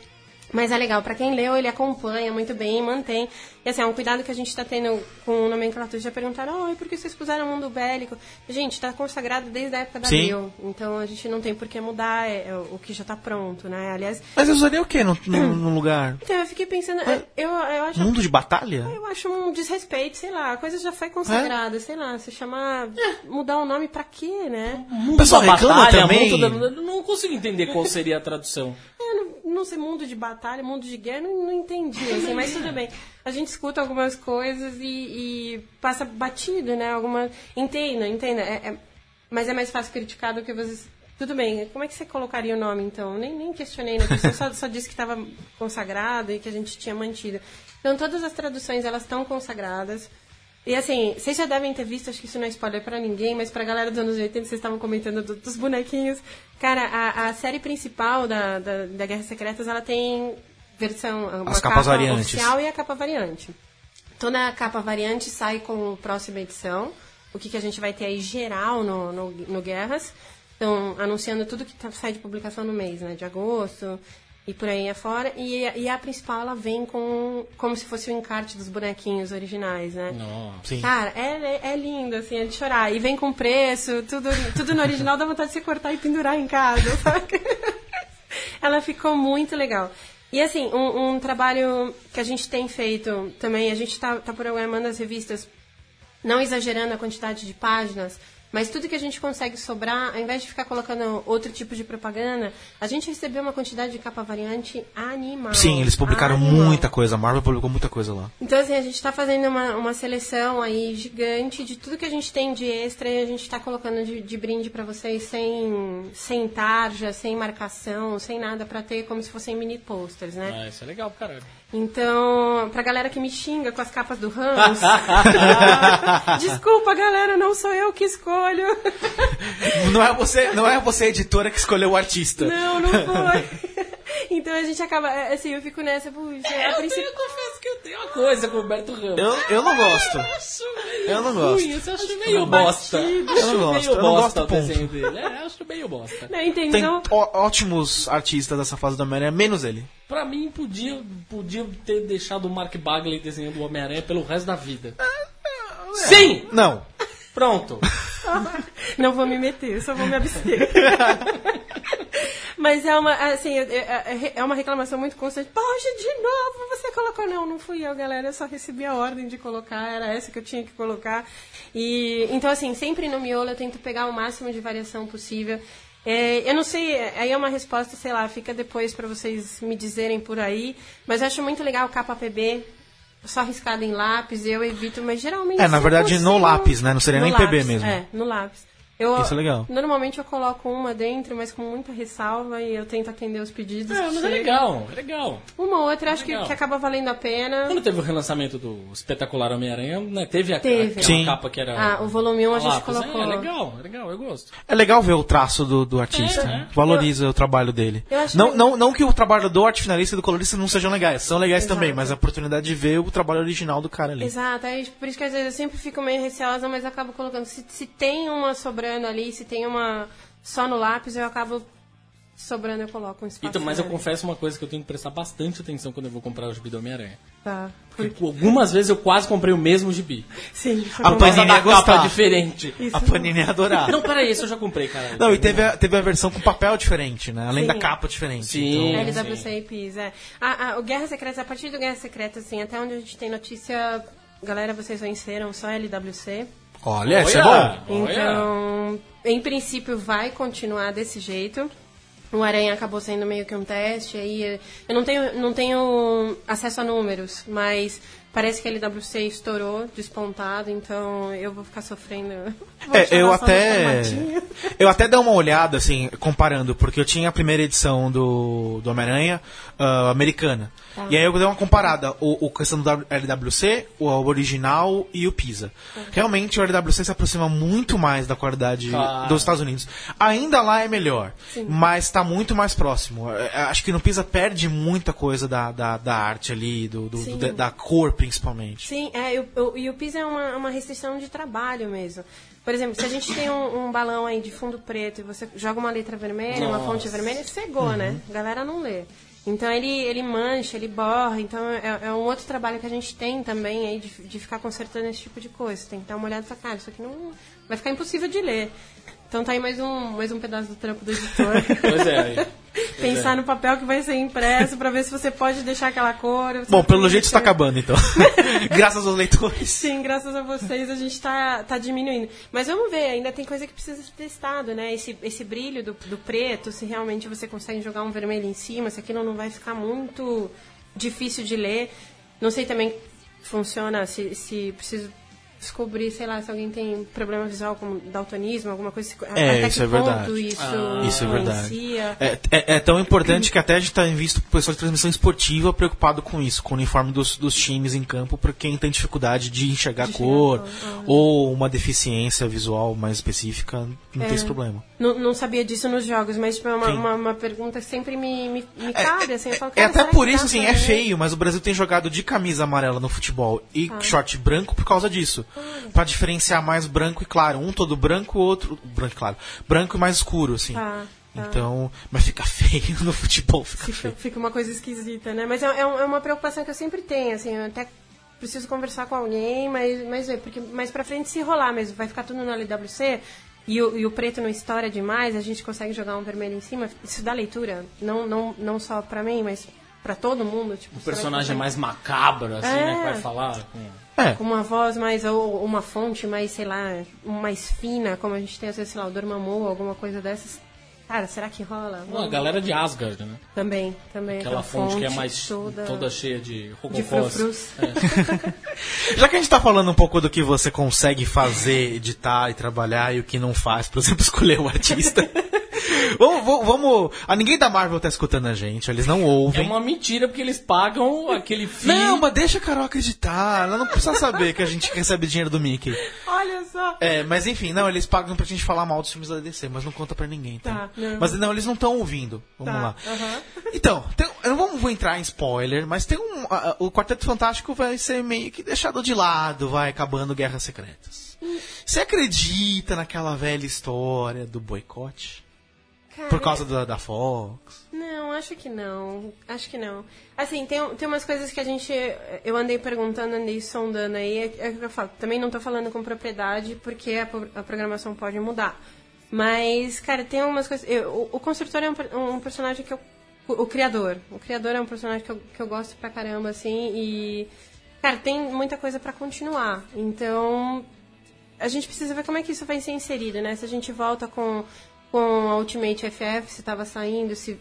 Mas é legal, pra quem leu, ele acompanha muito bem, mantém. E assim, é um cuidado que a gente tá tendo com nomenclatura. Já perguntaram, oh, e por que vocês puseram o mundo bélico? Gente, tá consagrado desde a época da Sim. Bill. Então a gente não tem por que mudar é, é o que já tá pronto, né? Aliás, Mas eu usaria o quê no, no, no lugar? então eu fiquei pensando, é, eu, eu acho. Mundo de batalha? Eu acho um desrespeito, sei lá, a coisa já foi consagrada, sei lá, se chamar. mudar o nome pra quê, né? O pessoal da reclama batalha, também. da- eu não consigo entender qual seria a tradução. Não, não sei, mundo de batalha, mundo de guerra, não, não entendi, assim, mas tudo bem. A gente escuta algumas coisas e, e passa batido, né? Alguma. Entenda, entenda. É, é- mas é mais fácil criticar do que vocês. Tudo bem, como é que você colocaria o nome então? Nem, nem questionei na questão, só, só disse que estava consagrado e que a gente tinha mantido. Então todas as traduções elas estão consagradas. E assim, vocês já devem ter visto, acho que isso não é spoiler pra ninguém, mas pra galera dos anos 80, vocês estavam comentando do- dos bonequinhos. Cara, a, a série principal da, da, da Guerras Secretas, ela tem versão, uma As capas capa variantes. oficial e a capa variante. Toda a capa variante sai com a próxima edição. O que, que a gente vai ter aí geral no, no, no Guerras. Então, anunciando tudo que tá, sai de publicação no mês, né? De agosto e por aí afora. E, a- e a principal, ela vem com como se fosse o encarte dos bonequinhos originais, né? Sim. Cara, é, é lindo, assim, é de chorar. E vem com preço, tudo, tudo no original dá vontade de você cortar e pendurar em casa, sabe? Ela ficou muito legal. E assim, um, um trabalho que a gente tem feito também, a gente tá, tá programando as revistas, não exagerando a quantidade de páginas, mas tudo que a gente consegue sobrar, ao invés de ficar colocando outro tipo de propaganda, a gente recebeu uma quantidade de capa variante animal. Sim, eles publicaram Animal. muita coisa. A Marvel publicou muita coisa lá. Então, assim, a gente está fazendo uma, uma seleção aí gigante de tudo que a gente tem de extra e a gente está colocando de, de brinde para vocês sem, sem tarja, sem marcação, sem nada, para ter como se fossem mini posters, né? Ah, isso é legal caralho. Então, pra galera que me xinga com as capas do Ramos, desculpa, galera, não sou eu que escolho. Não é você, não é você editora que escolheu o artista. Não, não foi. Então a gente acaba, é, assim, eu fico nessa, puxa, a Eu, tenho, princípio... eu confesso que eu tenho uma coisa com o Roberto Ramos. Eu, eu não gosto. Eu acho meio Eu não gosto. ruim, eu acho meio bosta. batido. Eu não gosto, meio eu não bosta gosto, o desenho dele. É, acho meio bosta. Não, entende? Tem Então, ó- ótimos artistas dessa fase da Homem-Aranha, menos ele. Pra mim, podia, podia ter deixado o Mark Bagley desenhando o Homem-Aranha pelo resto da vida. Sim! Não. Pronto. Não vou me meter, só vou me abster. Mas é uma, assim, é- é é uma reclamação muito constante. Poxa, de novo você colocou. Não, não fui eu, galera. Eu só recebi a ordem de colocar. Era essa que eu tinha que colocar. E, então, assim, sempre no miolo eu tento pegar o máximo de variação possível. É, eu não sei, aí é uma resposta, sei lá, fica depois pra vocês me dizerem por aí. Mas eu acho muito legal o capa PB. Só riscado em lápis, eu evito, mas geralmente. É, na verdade, no lápis, né? Não seria No nem PB lápis, mesmo. É, no lápis. Eu, Isso é legal. Normalmente eu coloco uma dentro, mas com muita ressalva e eu tento atender os pedidos. É, mas é legal, é legal. Uma ou outra, acho que, que acaba valendo a pena. Quando teve o relançamento do espetacular Homem-Aranha, né, teve, a, Teve. aquela Sim. capa que era. Ah, o volume 1 a gente lápis. colocou. É, legal, é legal, eu gosto. É legal ver o traço do, do artista. É, né? é. Valoriza o trabalho dele. Eu acho Não, que- não, não que o trabalho do arte finalista e do colorista não sejam legais. São legais Exato. também, mas a oportunidade de ver o trabalho original do cara ali. Exato, aí, por isso que às vezes eu sempre fico meio receosa, mas eu acabo colocando. Se, se tem uma sobrando ali, se tem uma só no lápis, eu acabo sobrando eu coloco um espaço. Então, mas eu ali. confesso uma coisa que eu tenho que prestar bastante atenção quando eu vou comprar o gibi do Homem-Aranha. Tá. Porque algumas vezes eu quase comprei o mesmo gibi. Sim, foi A. Panini Mas a da capa é diferente. Isso. A Panini ia adorar. Não, peraí, esse eu já comprei, caralho. Não, e teve a, teve a versão com papel diferente, né? Além Sim. da capa diferente. Sim. Então, LWC e PIS, é. Ah, ah, o Guerra Secreta, a partir do Guerra Secreta, assim, até onde a gente tem notícia, galera, vocês venceram só LWC. Olha, isso é bom. Então, em princípio, vai continuar desse jeito. O Aranha acabou sendo meio que um teste, aí eu não tenho, não tenho acesso a números, mas parece que a LWC estourou, despontado, então eu vou ficar sofrendo. Vou É, eu até. Eu até dei uma olhada, assim, comparando, porque eu tinha a primeira edição do, do Homem-Aranha ah, americana. Tá. E aí eu dei uma comparada, o, o questão do LWC, o original e o Pisa. Realmente o LWC se aproxima muito mais da qualidade Claro. dos Estados Unidos. Ainda lá é melhor, mas está muito mais próximo. É, é, Acho que no Pisa perde muita coisa da, da, da arte ali, do, do- Sim. da, cor principalmente. Sim, é, e o- o- e o PIS é uma, uma restrição de trabalho mesmo. Por exemplo, se a gente tem um, um balão aí de fundo preto e você joga uma letra vermelha, uma fonte vermelha, cegou, né? A galera não lê. Então ele, ele mancha, ele borra. Então é, é um outro trabalho que a gente tem também aí de, de ficar consertando esse tipo de coisa. Tem que dar uma olhada e falar, cara, isso aqui não vai ficar impossível de ler. Então tá aí mais um, mais um pedaço do trampo do editor. Pois é. Pensar no papel que vai ser impresso pra ver se você pode deixar aquela cor. Bom, pelo jeito está acabando, então. Graças aos leitores. Sim, graças a vocês a gente tá, tá diminuindo. Mas vamos ver, ainda tem coisa que precisa ser testado, né? Esse, esse brilho do, do preto, se realmente você consegue jogar um vermelho em cima, se aquilo não vai ficar muito difícil de ler. Não sei também funciona, se, se preciso descobrir, sei lá, se alguém tem problema visual como daltonismo, alguma coisa. É, até isso que é verdade. isso Isso é verdade. É, é- é tão importante que até a gente está visto pessoal de transmissão esportiva preocupado com isso, com o uniforme dos, dos times em campo, para quem tem dificuldade de enxergar De cor enxergar cor, ou uma deficiência visual mais específica, não tem esse problema. Não, não sabia disso nos jogos, mas tipo, é uma, uma, uma pergunta que sempre me, me, me cabe, assim, eu falo, É até por isso, assim, é feio, mas o Brasil tem jogado de camisa amarela no futebol e Ah. short branco por causa disso. Pra diferenciar mais branco e claro. Um todo branco, o outro. Branco e claro. Branco e mais escuro, assim. Tá. Então. Mas fica feio no futebol, fica Fica, feio. fica uma coisa esquisita, né? Mas é, é é uma preocupação que eu sempre tenho, assim, eu até preciso conversar com alguém, mas, mas é, porque mais pra frente se rolar mesmo, vai ficar tudo no LWC e o, e o preto não estoura demais, a gente consegue jogar um vermelho em cima, isso dá leitura, não, não, não só pra mim, mas pra todo mundo. Tipo, O personagem é mais macabro, assim, né? Que É. vai falar. com- É. com uma voz mais, ou uma fonte mais, sei lá, mais fina, como a gente tem, às vezes, sei lá, o Dormammu, alguma coisa dessas. Cara, será que rola? Não, a galera de Asgard, né? Também, também. Aquela fonte que é mais toda, toda, cheia de de rococós. frufrus. Já que a gente tá falando um pouco do que você consegue fazer, editar e trabalhar e o que não faz, por exemplo, escolher o artista. vamos, vamos, vamos- Ah, ninguém da Marvel tá escutando a gente, eles não É ouvem. uma mentira, porque eles pagam aquele fee. Não, mas deixa a Carol acreditar. Ela não precisa saber que a gente recebe dinheiro do Mickey. Olha só. É, mas enfim, não, eles pagam pra gente falar mal dos filmes da DC, mas não conta pra ninguém, tá? Tá, não. Mas não, eles não estão ouvindo. Vamos Tá, lá. aham. Então, tem- eu não vou, vou entrar em spoiler, mas tem um. a- a- o Quarteto Fantástico vai ser meio que deixado de lado, vai acabando Guerras Secretas. Você acredita naquela velha história do boicote? Cara, Por causa da, da Fox? Não, acho que não. Acho que não. Assim, tem, tem umas coisas que a gente. Eu andei perguntando, andei sondando aí. É, é o que eu falo. Também não tô falando com propriedade, porque a, a programação pode mudar. Mas, cara, tem algumas coisas. eu- o, o construtor é um, um personagem que eu. O, o criador. O criador é um personagem que eu, que eu gosto pra caramba, assim. E. Cara, tem muita coisa pra continuar. Então, a gente precisa ver como é que isso vai ser inserido, né? Se a gente volta com, com a Ultimate FF, se estava saindo, se.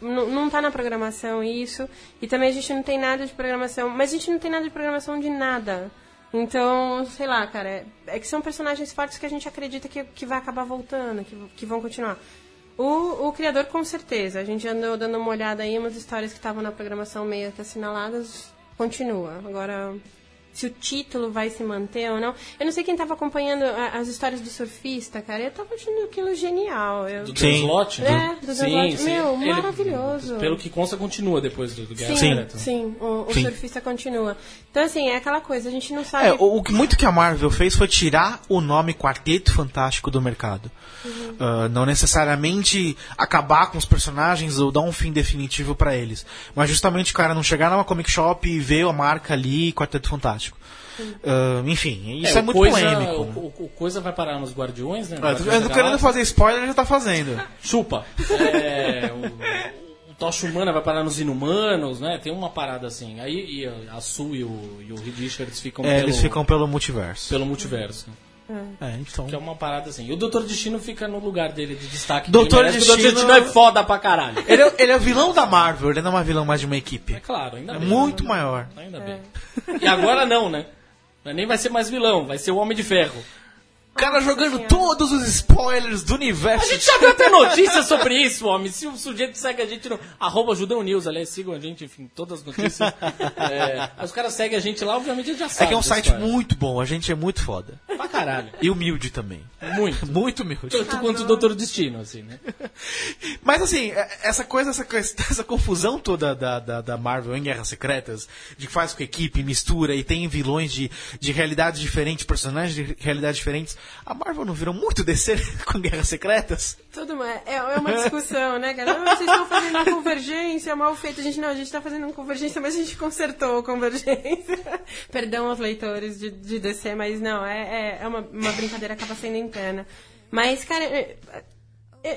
Não, não tá na programação isso. E também a gente não tem nada de programação. Mas a gente não tem nada de programação de nada. Então, sei lá, cara. É, é que são personagens fortes que a gente acredita que, que vai acabar voltando, que, que vão continuar. O, o criador, com certeza. A gente andou dando uma olhada aí, umas histórias que estavam na programação meio que assinaladas. Continua. Agora, se o título vai se manter ou não. Eu não sei quem tava acompanhando a- as histórias do surfista, cara. Eu tava achando aquilo genial. Eu... Do Sim. Dan Slott? É, do Dan Slott. Meu, Ele- maravilhoso. Pelo que consta, continua depois do, do Guerra Sim, Secreta. sim, o, o Sim. surfista continua. Então, assim, é aquela coisa, a gente não sabe. É, o, o que muito que a Marvel fez foi tirar o nome Quarteto Fantástico do mercado. Uhum. Ah, não necessariamente acabar com os personagens ou dar um fim definitivo pra eles. Mas justamente o cara não chegar numa comic shop e ver a marca ali, Quarteto Fantástico. Ah, enfim, isso é, o muito coisa, polêmico. O, o- o coisa vai parar nos Guardiões, né? Ah, Guardiões eu da não querendo fazer spoiler, já tá fazendo. Chupa. É, o, o Tocha Humana vai parar nos Inumanos, né? Tem uma parada assim. Aí e a Sue e o, e o Reed Richards ficam, É, pelo, eles ficam pelo multiverso. pelo multiverso. É, então. Que é uma parada assim. E o Doutor Destino fica no lugar dele de destaque. Doutor porque Destino- O Doutor Destino é foda pra caralho. Ele é, ele é o vilão da Marvel, ele não é uma vilão mais de uma equipe. É claro, ainda É bem. muito maior. Ainda bem. E agora não, né? Nem vai ser mais vilão, vai ser o Homem de Ferro. O cara jogando todos os spoilers do universo. A gente já viu até notícias sobre isso, homem. Se o sujeito segue a gente no arroba Judão News, aliás, sigam a gente, enfim, todas as notícias. É, os caras seguem a gente lá, obviamente a gente já sabe. É que é um site história. muito bom, a gente é muito foda. Pra caralho. E humilde também. Muito. Muito humilde. Tanto quanto o Doutor Destino, assim, né? Mas assim, é- essa coisa, essa, essa confusão toda da, da, da Marvel em Guerras Secretas, de que faz com a equipe, mistura e tem vilões de, de realidades diferentes, personagens de realidades diferentes. A Marvel não virou muito DC com Guerras Secretas? Tudo uma- é, é uma discussão, né, cara? Vocês estão fazendo uma convergência mal feita. A gente não, a gente tá fazendo uma convergência, mas a gente consertou a convergência. Perdão aos leitores de, de DC, mas não, é, é, é uma, uma brincadeira acaba sendo interna. Mas, cara, é-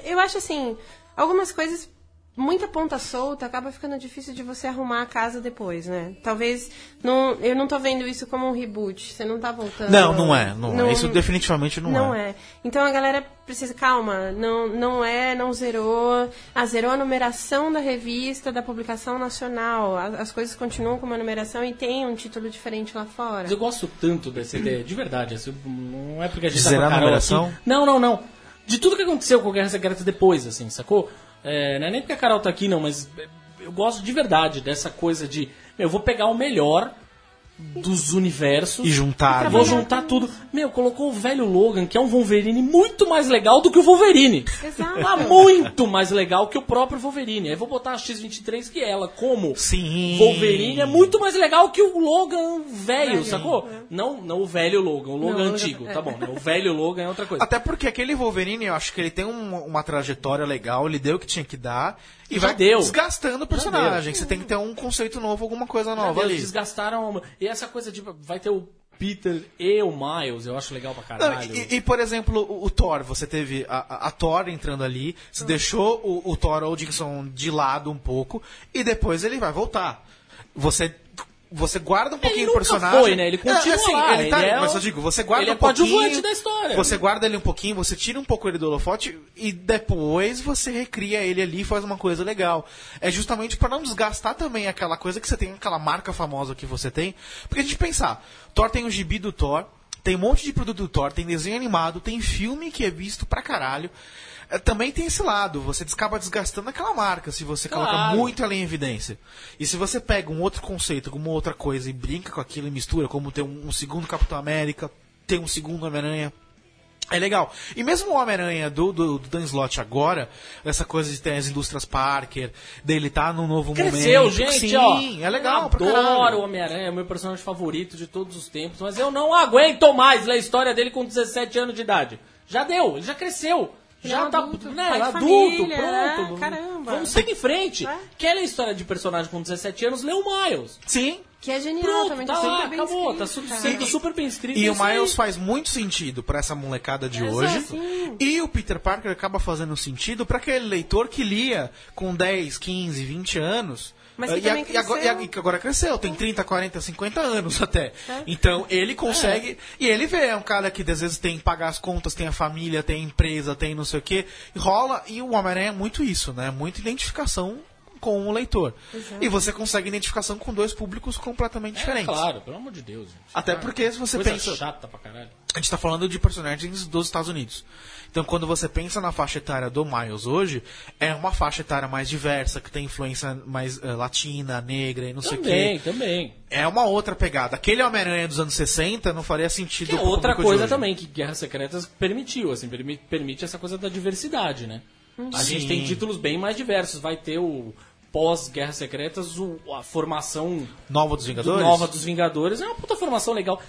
eu acho assim, algumas coisas, muita ponta solta, acaba ficando difícil de você arrumar a casa depois, né? Talvez, não, eu não tô vendo isso como um reboot, você não tá voltando. Não, não é. Não, é. Isso definitivamente não, Não é. é. Então a galera precisa, calma, não, não é, não zerou. Ah, zerou a numeração da revista, da publicação nacional. A- As, coisas continuam com uma numeração e tem um título diferente lá fora. Mas eu gosto tanto dessa ideia, de verdade. assim, não é porque a gente De tá zerar a numeração? aqui. Não, não, não. De tudo que aconteceu com o Guerra Secreta depois, assim, sacou? É, não é nem porque a Carol tá aqui, não, mas eu gosto de verdade dessa coisa de. Eu vou pegar o melhor dos universos. E juntar. Vou juntar tudo. Meu, colocou o velho Logan, que é um Wolverine muito mais legal do que o Wolverine. Exato. Tá muito mais legal que o próprio Wolverine. Aí vou botar a X-23, que ela, como Sim. Wolverine, é muito mais legal que o Logan velho, sacou? Não, não o velho Logan, o Logan Não, antigo, Logan- tá bom. né? O velho Logan é outra coisa. Até porque aquele Wolverine, eu acho que ele tem um- uma trajetória legal, ele deu o que tinha que dar e Já vai deu. desgastando o personagem. Você tem que ter um conceito novo, alguma coisa nova Deus, ali. desgastaram. E essa coisa de vai ter o Peter e o Miles, eu acho legal pra Não, caralho. e, e, por exemplo, o, o Thor, você teve a, a- Thor entrando ali, você deixou o, o Thor Odinson de lado um pouco, e depois ele vai voltar. Você. Você guarda um pouquinho o personagem. foi, né? Ele continua lá, ele tá, ele é mas eu digo, você guarda ele é um pouquinho. coadjuvante da história. Você guarda ele um pouquinho, você tira um pouco ele do holofote e depois você recria ele ali e faz uma coisa legal. É justamente para não desgastar também aquela coisa que você tem, aquela marca famosa que você tem. Porque a gente pensar, Thor tem o gibi do Thor, tem um monte de produto do Thor, tem desenho animado, tem filme que é visto pra caralho. É, Também tem esse lado, você acaba desgastando aquela marca se você coloca Claro. muito ela em evidência. E se você pega um outro conceito, alguma outra coisa e brinca com aquilo e mistura, como ter um, um segundo Capitão América, ter um segundo Homem-Aranha, é legal. E mesmo o Homem-Aranha do, do, do Dan Slott agora, essa coisa de ter as indústrias Parker, dele tá num novo Cresceu, momento. gente, Sim, ó. é legal Eu pra Adoro caralho. o Homem-Aranha, é o meu personagem favorito de todos os tempos, mas eu não aguento mais ler a história dele com 17 anos de idade. Já deu, ele já cresceu. Já é tá adulto, né, adulto, família, pronto. né? Caramba. Vamos seguir em frente. É. Quer ler a história de personagem com 17 anos? Lê o Miles. Sim. Que é genial Pronto, também, tá tá lá, super bem acabou, tá escrito, su- sendo super bem escrito. E é o isso aí. Miles faz muito sentido pra essa molecada de Exato, hoje. sim. E o Peter Parker acaba fazendo sentido pra aquele leitor que lia com 10, 15, 20 anos. Mas que Eh, e, a- também e agora, e a- cresceu. e que agora cresceu, tem 30, 40, 50 anos até. É. Então ele consegue. E ele vê, é um cara que às vezes tem que pagar as contas, tem a família, tem a empresa, tem não sei o quê. E rola. E o Homem-Aranha é muito isso, né? Muita identificação com o leitor. E você consegue identificação com dois públicos completamente É, diferentes. claro, pelo amor de Deus. gente. Até porque se você Coisa pensa. chata pra caralho. A gente está falando de personagens dos Estados Unidos. Então, quando você pensa na faixa etária do Miles hoje, é uma faixa etária mais diversa, que tem influência mais eh, latina, negra e não sei o Também, quê. também. É uma outra pegada. Aquele Homem-Aranha dos anos 60 não faria sentido Que é outra coisa também que Guerras Secretas permitiu, assim, permi- permite essa coisa da diversidade, né? A gente Sim. tem títulos bem mais diversos. Vai ter o pós-Guerras Secretas, o- a formação Nova dos do Vingadores? nova dos Vingadores. É uma puta formação legal.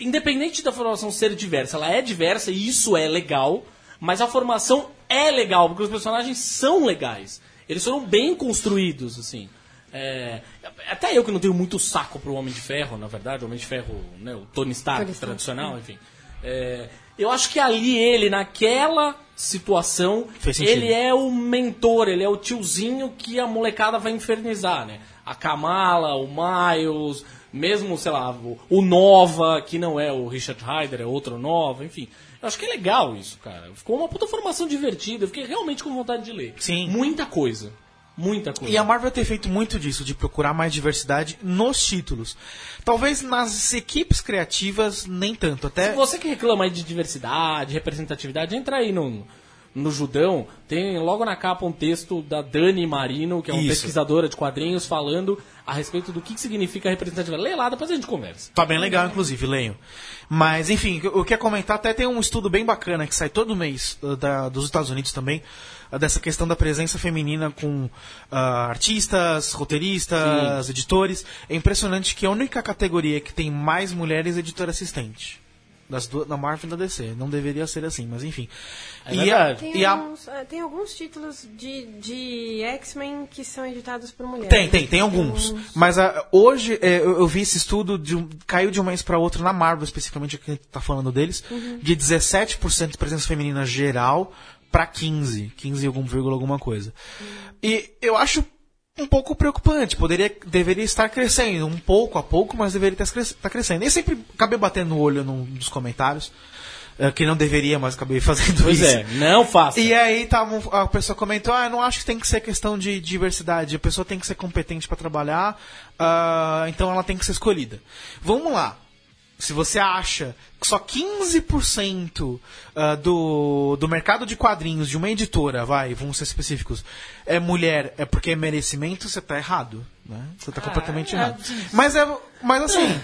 Independente da formação ser diversa, ela é diversa e isso é legal, mas a formação é legal, porque os personagens são legais. Eles foram bem construídos, assim. É, até eu que não tenho muito saco pro Homem de Ferro, na verdade, o Homem de Ferro, né, o Tony Stark Tony Stark, tradicional, enfim. É, eu acho que ali ele, naquela situação, ele é o mentor, ele é o tiozinho que a molecada vai infernizar, né? A Kamala, o Miles, mesmo, sei lá, o, o Nova, que não é o Richard Ryder, é outro Nova, enfim. Eu acho que é legal isso, cara. Ficou uma puta formação divertida, eu fiquei realmente com vontade de ler. Sim. Muita coisa. Muita coisa. E a Marvel tem feito muito disso, de procurar mais diversidade nos títulos. Talvez nas equipes criativas, nem tanto. Até Se você que reclama aí de diversidade, representatividade, entra aí no, no Judão. Tem logo na capa um texto da Dani Marino, que é uma Isso. pesquisadora de quadrinhos, falando a respeito do que, que significa representatividade. Lê lá, depois a gente conversa. Tá bem legal, inclusive, leio. Mas, enfim, eu quero comentar, até tem um estudo bem bacana que sai todo mês uh, da- dos Estados Unidos também, uh, dessa questão da presença feminina com uh, artistas, roteiristas, editores. É impressionante que a única categoria que tem mais mulheres é editora assistente. Das duas, da Marvel e da DC. Não deveria ser assim, mas enfim. É e, verdade. Tem, e a, alguns, ah, tem alguns títulos de, de X-Men que são editados por mulheres. Tem, tem, tem alguns. Mas ah, hoje é, eu, eu vi esse estudo, de caiu de um mês para outro na Marvel, especificamente, que a gente tá falando deles, de 17% de presença feminina geral para 15, 15 algum vírgula alguma coisa. E eu acho um pouco preocupante, poderia, deveria estar crescendo, um pouco a pouco, mas deveria estar estar crescendo. E sempre acabei batendo o olho num dos comentários, eh, que não deveria, mas acabei fazendo Pois isso. é, não faça. E aí tava, a pessoa comentou, ah, não acho que tem que ser questão de diversidade, a pessoa tem que ser competente para trabalhar, ah, então ela tem que ser escolhida. Vamos lá. Se você acha que só 15% ah, do, do mercado de quadrinhos de uma editora, vai, vamos ser específicos, é mulher, é porque é merecimento, você tá errado. Né? Você tá completamente é, errado. Mas, é, mas assim,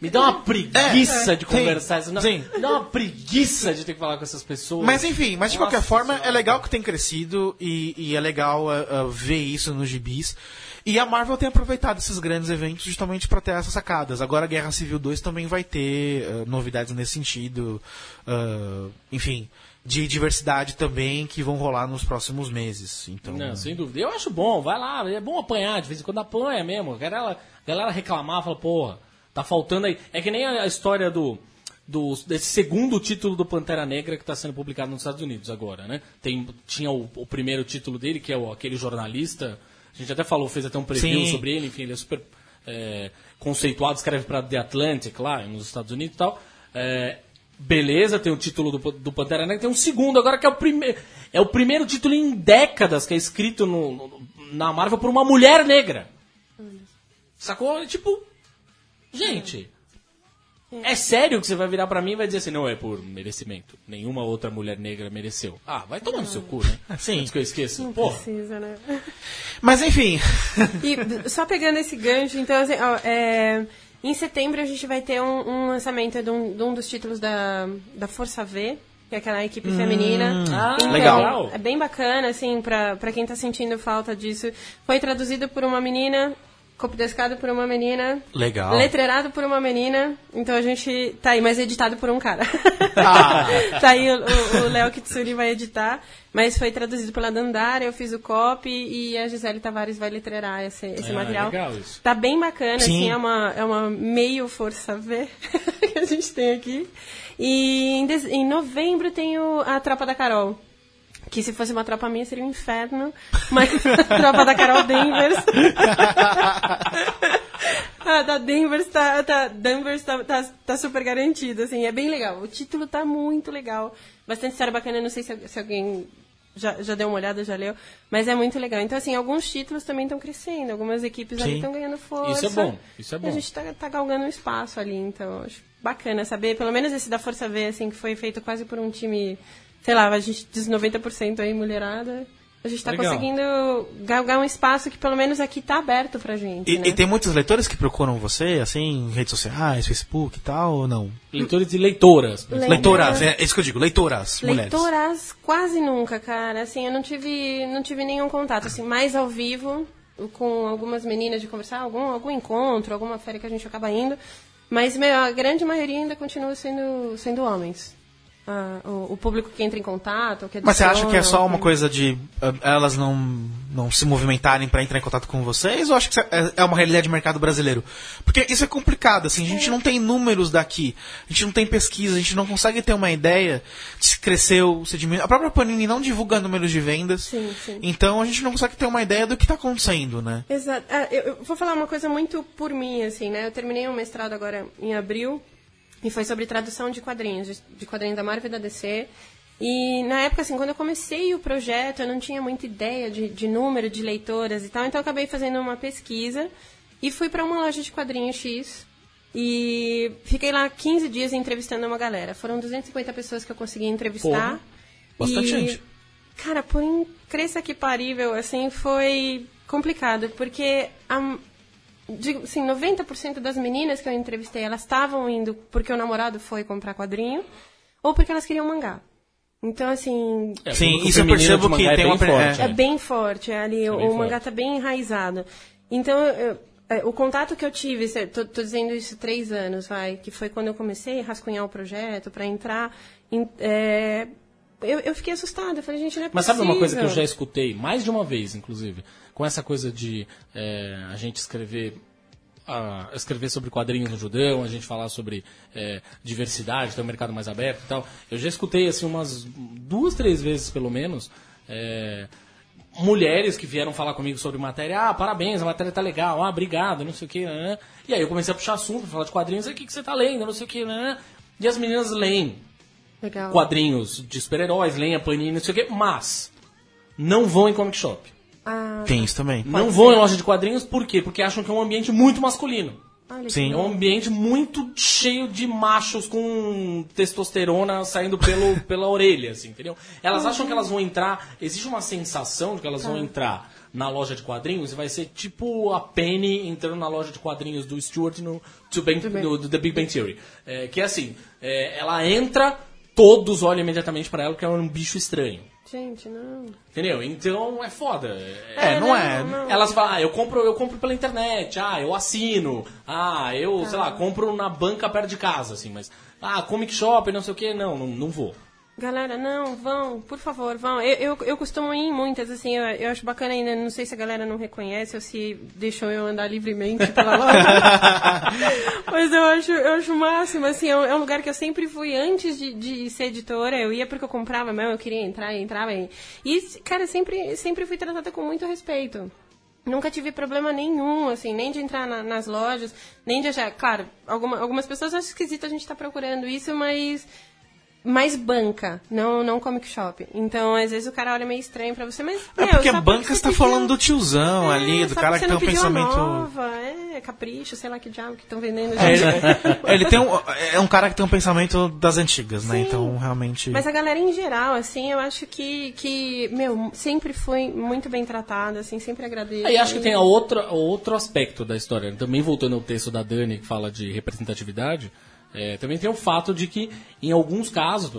Me dá uma preguiça É, de conversar. Não, Sim. Me dá uma preguiça de ter que falar com essas pessoas. Mas enfim, mas de Nossa qualquer forma, Senhora. é legal que tem crescido e, e é legal uh, uh, ver isso nos gibis. E a Marvel tem aproveitado esses grandes eventos justamente para ter essas sacadas. Agora Guerra Civil 2 também vai ter uh, novidades nesse sentido. uh, enfim, de diversidade também que vão rolar nos próximos meses. Então, Não, sem dúvida. Eu acho bom, vai lá, é bom apanhar, de vez em quando apanha mesmo. A galera, a galera reclamar, fala, porra, tá faltando aí. É que nem a, a história do, do. desse segundo título do Pantera Negra que está sendo publicado nos Estados Unidos agora, né? Tem, tinha o, o primeiro título dele, que é o, aquele jornalista. A gente até falou, fez até um preview Sim. sobre ele, enfim, ele é super é, conceituado, escreve para The Atlantic lá nos Estados Unidos e tal. É, beleza, tem o título do, do Pantera Negra, tem um segundo agora que é o primeiro. É o primeiro título em décadas que é escrito no- no- na Marvel por uma mulher negra. Sacou? Tipo. Gente. É sério que você vai virar pra mim e vai dizer assim, não é por merecimento. Nenhuma outra mulher negra mereceu. Ah, vai tomar no seu cu, né? Sim. Antes que eu esqueça. Porra. Precisa, né? Mas enfim, E só pegando esse gancho, então, assim, ó, é, em setembro a gente vai ter um, um lançamento de um, de um dos títulos da, da Força V, que é aquela equipe feminina. Ah, Então, legal. É bem bacana, assim, pra, pra quem tá sentindo falta disso. Foi traduzido por uma menina, copidescado por uma menina. Legal. Letreirado por uma menina. Então a gente tá aí, mas editado por um cara. Ah. tá aí o Léo Kitsuri vai editar. Mas foi traduzido pela Dandara, eu fiz o copy e a Gisele Tavares vai letreirar esse, esse Ah, material. legal isso. Tá bem bacana, Sim. assim, é uma, é uma meio força V que a gente tem aqui. E em, em novembro tem o, a Tropa da Carol. Que se fosse uma tropa minha seria um inferno. Mas a tropa da Carol Danvers. a da Danvers tá, tá, Danvers tá, tá, tá super garantida, assim, é bem legal. O título tá muito legal. Bastante história bacana, não sei se, se alguém já, já deu uma olhada, já leu. Mas é muito legal. Então, assim, alguns títulos também estão crescendo. Algumas equipes ali Sim. estão ganhando força. Isso é bom, isso é E bom. a gente tá, tá galgando um espaço ali. Então, acho bacana saber. Pelo menos esse da Força V, assim, que foi feito quase por um time... Sei lá, a gente diz 90% aí, mulherada. A gente tá Legal. conseguindo galgar um espaço que pelo menos aqui tá aberto pra gente, E, né? e tem muitos leitores que procuram você, assim, em redes sociais, Facebook e tal, ou não? Leitores e leitoras. Le- Leitoras, é isso que eu digo, leitoras, mulheres. Leitoras, quase nunca, cara. Assim, eu não tive, não tive nenhum contato, assim, mais ao vivo, com algumas meninas de conversar, algum, algum encontro, alguma feira que a gente acaba indo. Mas, meu, a grande maioria ainda continua sendo, sendo homens. Ah, o, o público que entra em contato, que Mas você acha que é só uma que- coisa de uh, elas não, não se movimentarem pra entrar em contato com vocês? Ou acho que é, é uma realidade do mercado brasileiro? Porque isso é complicado, assim, a gente não tem números daqui, a gente não tem pesquisa, a gente não consegue ter uma ideia de se cresceu, se diminuiu. A própria Panini não divulga números de vendas, Sim, sim. então a gente não consegue ter uma ideia do que tá acontecendo, né? Exato. Ah, eu, eu vou falar uma coisa muito por mim, assim, né? Eu terminei um mestrado agora em abril e foi sobre tradução de quadrinhos, de, quadrinhos da Marvel e da DC. E na época, assim, quando eu comecei o projeto, eu não tinha muita ideia de, de número de leitoras e tal, então eu acabei fazendo uma pesquisa e fui para uma loja de quadrinhos X. E fiquei lá 15 dias entrevistando uma galera. Foram 250 pessoas que eu consegui entrevistar. Porra, bastante E- gente. Cara, por incrível que parível, assim, foi complicado, porque a, digo, assim, 90% das meninas que eu entrevistei, elas estavam indo porque o namorado foi comprar quadrinho, ou porque elas queriam mangá. Então, assim, É, Sim, isso eu percebo que é tem bem uma forte, é é. bem forte, é ali, bem o, o mangá forte. tá bem enraizado. Então, eu- é, o contato que eu tive, tô dizendo isso três anos, vai, que foi quando eu comecei a rascunhar o projeto para entrar, em- é, eu, eu fiquei assustada, eu falei, gente, não é Mas sabe uma coisa que eu já possível. escutei, mais de uma vez, inclusive, com essa coisa de é, a gente escrever. ah, escrever sobre quadrinhos no Judão, a gente falar sobre é, diversidade, ter um mercado mais aberto e tal. Eu já escutei assim umas duas, três vezes pelo menos. é, mulheres que vieram falar comigo sobre matéria, ah, parabéns, a matéria tá legal, ah, obrigado, não sei o que, né? E aí eu comecei a puxar assunto, falar de quadrinhos, o que, que você tá lendo, não sei o que, né? E as meninas leem Legal. quadrinhos de super-heróis, lenha, panini, não sei o quê, mas não vão em comic shop. Ah, Tem isso também. Não vão em loja de quadrinhos, por quê? Porque acham que é um ambiente muito masculino. olha Sim. É um ambiente muito cheio de machos com testosterona saindo pelo, pela orelha, assim, entendeu? Elas acham que elas vão entrar. Existe uma sensação de que elas vão entrar na loja de quadrinhos e vai ser tipo a Penny entrando na loja de quadrinhos do Stuart no, to Bang- no- do The Big Bang Theory. É, que é assim: é, ela entra, todos olham imediatamente pra ela porque ela é um bicho estranho. Gente, não. Entendeu? Então é foda. É, não é. Elas falam, ah, eu compro, eu compro pela internet, ah, eu assino, ah, eu, sei lá, Tá. compro na banca perto de casa, assim, mas, ah, comic shop, não sei o que, não, não, não vou. Galera, não, vão, por favor, vão. Eu, eu, eu costumo ir em muitas, assim, eu, eu acho bacana ainda, não sei se a galera não reconhece ou se deixam eu andar livremente pela loja. Mas eu acho, eu acho o máximo, assim, é um, é um lugar que eu sempre fui antes de, de ser editora, eu ia porque eu comprava mesmo, eu queria entrar e entrava. E, e cara, sempre, sempre fui tratada com muito respeito. Nunca tive problema nenhum, assim, nem de entrar na- nas lojas, nem de achar. Claro, alguma- algumas pessoas acham esquisito a gente estar procurando isso, mas mais banca, não, não comic shop. Então, às vezes o cara olha meio estranho pra você, mas. É meu, porque a banca está pediu- falando do tiozão É, ali, do cara que tem um pensamento. Nova, é, capricho, sei lá que diabo que estão vendendo. É, gente. ele, ele tem um, é um cara que tem um pensamento das antigas, né? Sim. Então, realmente. Mas a galera em geral, assim, eu acho que, que meu, sempre foi muito bem tratada, assim, sempre agradeço. Aí acho que tem a outra, outro aspecto da história, também voltando ao texto da Dani, que fala de representatividade, é, também tem o fato de que, em alguns casos,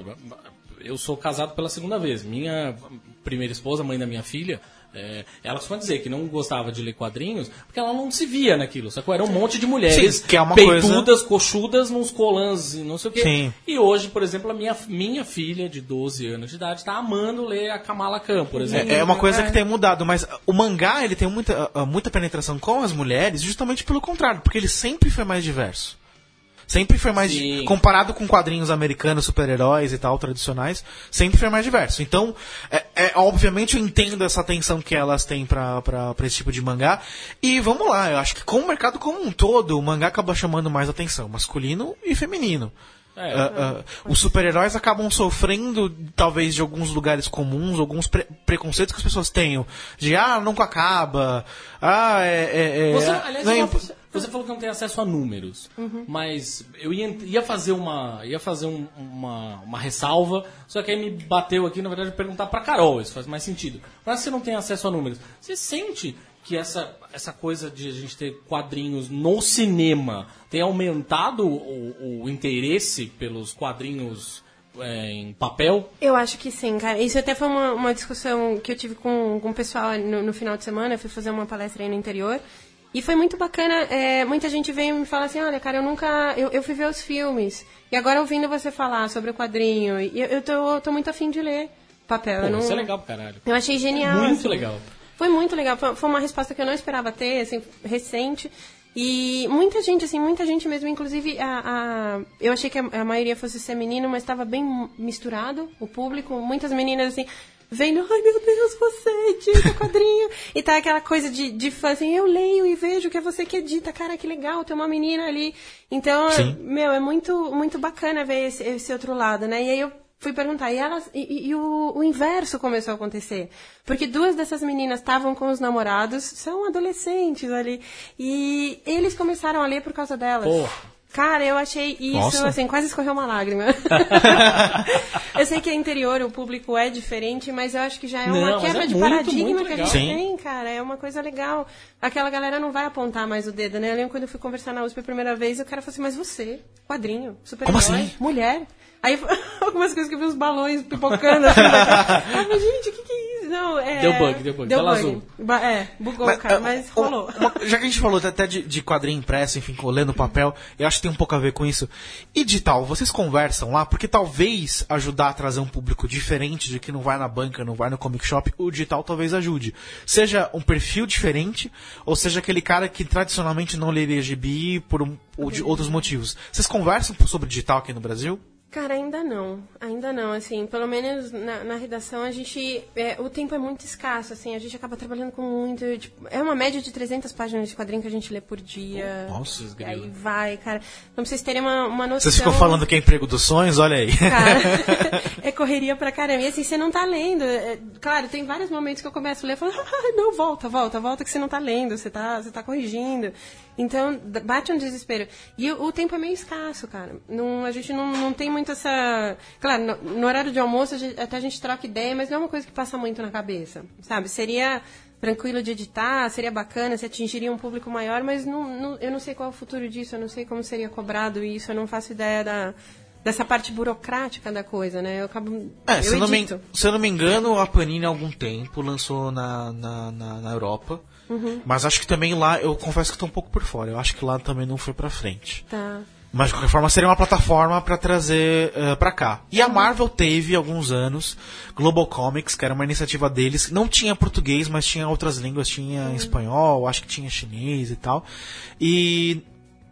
eu sou casado pela segunda vez. Minha primeira esposa, mãe da minha filha, é, ela costuma dizer que não gostava de ler quadrinhos porque ela não se via naquilo. Sacou? Era um monte de mulheres Sim, que é uma peitudas, coxudas, nos colãs e não sei o quê. Sim. E hoje, por exemplo, a minha, minha filha de 12 anos de idade está amando ler a Kamala Khan, por exemplo. É, é uma coisa que tem mudado, mas o mangá ele tem muita, ah, muita penetração com as mulheres, justamente pelo contrário, porque ele sempre foi mais diverso. Sempre foi mais. Sim. Comparado com quadrinhos americanos, super-heróis e tal, tradicionais, sempre foi mais diverso. Então, é, é, obviamente eu entendo essa atenção que elas têm pra, pra, pra esse tipo de mangá. E vamos lá, eu acho que com o mercado como um todo, o mangá acaba chamando mais atenção, masculino e feminino. É. Ah, ah, os super-heróis acabam sofrendo, talvez, de alguns lugares comuns, alguns pre- preconceitos que as pessoas tenham. De, ah, nunca acaba. Ah, é. é, é Você, ah, aliás, é você falou que não tem acesso a números, mas eu ia, ia fazer uma ia fazer um- uma, uma ressalva, só que aí me bateu aqui, na verdade, perguntar pra Carol, isso faz mais sentido. Mas você não tem acesso a números, você sente que essa, essa coisa de a gente ter quadrinhos no cinema tem aumentado o, o interesse pelos quadrinhos é, em papel? Eu acho que sim, cara. Isso até foi uma, uma discussão que eu tive com, com o pessoal no, no final de semana. Eu fui fazer uma palestra aí no interior. E foi muito bacana. é, muita gente veio me falar assim: olha, cara, eu nunca. Eu, eu fui ver os filmes. E agora ouvindo você falar sobre o quadrinho, e eu, eu tô, tô muito afim de ler papel. Pô, não, isso é legal pra caralho. Eu achei genial. Muito assim. legal. Foi muito legal. Foi, foi uma resposta que eu não esperava ter, assim, recente. E muita gente, assim, muita gente mesmo, inclusive a, a- eu achei que a, a maioria fosse ser menino, mas estava bem misturado o público. Muitas meninas, assim, vendo, ai meu Deus, você edita quadrinho. e tá aquela coisa de, de fã, assim, eu leio e vejo que é você que edita, cara, que legal, tem uma menina ali. Então, Sim. meu, é muito, muito bacana ver esse, esse outro lado, né? E aí eu fui perguntar, e, elas, e, e- e o, o inverso começou a acontecer. Porque duas dessas meninas estavam com os namorados, são adolescentes ali, e eles começaram a ler por causa delas. Porra. Cara, eu achei isso, Nossa. assim, quase escorreu uma lágrima. eu sei que é interior, o público é diferente, mas eu acho que já é Não, uma mas quebra é de muito, paradigma muito que a gente Sim. tem, cara. É uma coisa legal. Aquela galera não vai apontar mais o dedo, né? Eu lembro quando eu fui conversar na USP a primeira vez, o cara falou assim, mas você, quadrinho, super Como assim? mulher. Aí algumas coisas que eu vi os balões pipocando assim. né? Ah, mas gente, o que, que é isso? Não, é. Deu bug, deu bug, Deu tela bug. azul. Ba- É, bugou, Mas, cara, ah, mas rolou. uma- já que a gente falou até de, de quadrinho impresso, enfim, lendo papel, eu acho que tem um pouco a ver com isso. E digital, vocês conversam lá? Porque talvez ajudar a trazer um público diferente de que não vai na banca, não vai no comic shop, o digital talvez ajude. Seja um perfil diferente, ou seja aquele cara que tradicionalmente não leria gibi por um, ou de outros motivos. Vocês conversam sobre digital aqui no Brasil? Cara, ainda não. Ainda não, assim, pelo menos na, na redação a gente, é, o tempo é muito escasso, assim, a gente acaba trabalhando com muito, tipo, é uma média de 300 páginas de quadrinho que a gente lê por dia. Nossa, E aí vai, cara. Então pra vocês terem uma, uma noção... Vocês ficam falando que é emprego dos sonhos, olha aí. Cara, é correria pra caramba. E assim, você não tá lendo. É, claro, tem vários momentos que eu começo a ler e falo, ah, não, volta, volta, volta que você não tá lendo, você tá, você tá corrigindo. Então, bate um desespero. E o, o tempo é meio escasso, cara. Não, a gente não, não tem muito essa. Claro, no, no horário de almoço a gente- até a gente troca ideia, mas não é uma coisa que passa muito na cabeça. Sabe? Seria tranquilo de editar, seria bacana, se atingiria um público maior, mas não, não- eu não sei qual é o futuro disso, eu não sei como seria cobrado isso, eu não faço ideia da, dessa parte burocrática da coisa, né? Eu acabo. É, eu se, eu não me, se eu não me engano, a Panini há algum tempo lançou na, na, na, na Europa. Uhum. Mas acho que também lá, eu confesso que estou um pouco por fora. Eu acho que lá também não foi pra frente. Tá. Mas de qualquer forma seria uma plataforma pra trazer eh, pra cá. E a Marvel teve alguns anos Global Comics, que era uma iniciativa deles. Não tinha português, mas tinha outras línguas, tinha espanhol, acho que tinha chinês e tal. E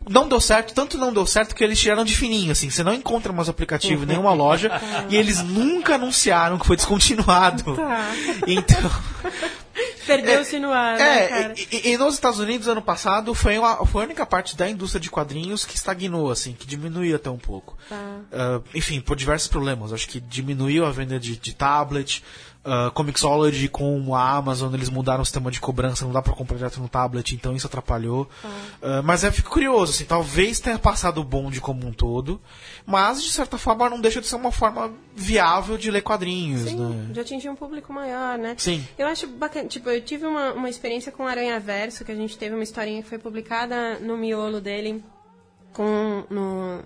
não deu certo, tanto não deu certo que eles tiraram de fininho, assim. Você não encontra mais aplicativo em nenhuma loja e eles nunca anunciaram que foi descontinuado. Tá. Então, Perdeu-se no ar, né, é, cara? e, e- nos Estados Unidos, ano passado, foi, uma, foi a única parte da indústria de quadrinhos que estagnou, assim, que diminuiu até um pouco. Tá. Ah, enfim, por diversos problemas. Acho que diminuiu a venda de, de tablet. Uh, Comixology com a Amazon, eles mudaram o sistema de cobrança, não dá pra comprar direto no tablet, então isso atrapalhou. Ah, mas eu fico curioso, assim, talvez tenha passado o bonde como um todo, mas de certa forma não deixa de ser uma forma viável de ler quadrinhos, Sim, né? de atingir um público maior, né? Sim. Eu acho bacana. Tipo, eu tive uma, uma experiência com Aranha Verso, que a gente teve uma historinha que foi publicada no miolo dele com. No,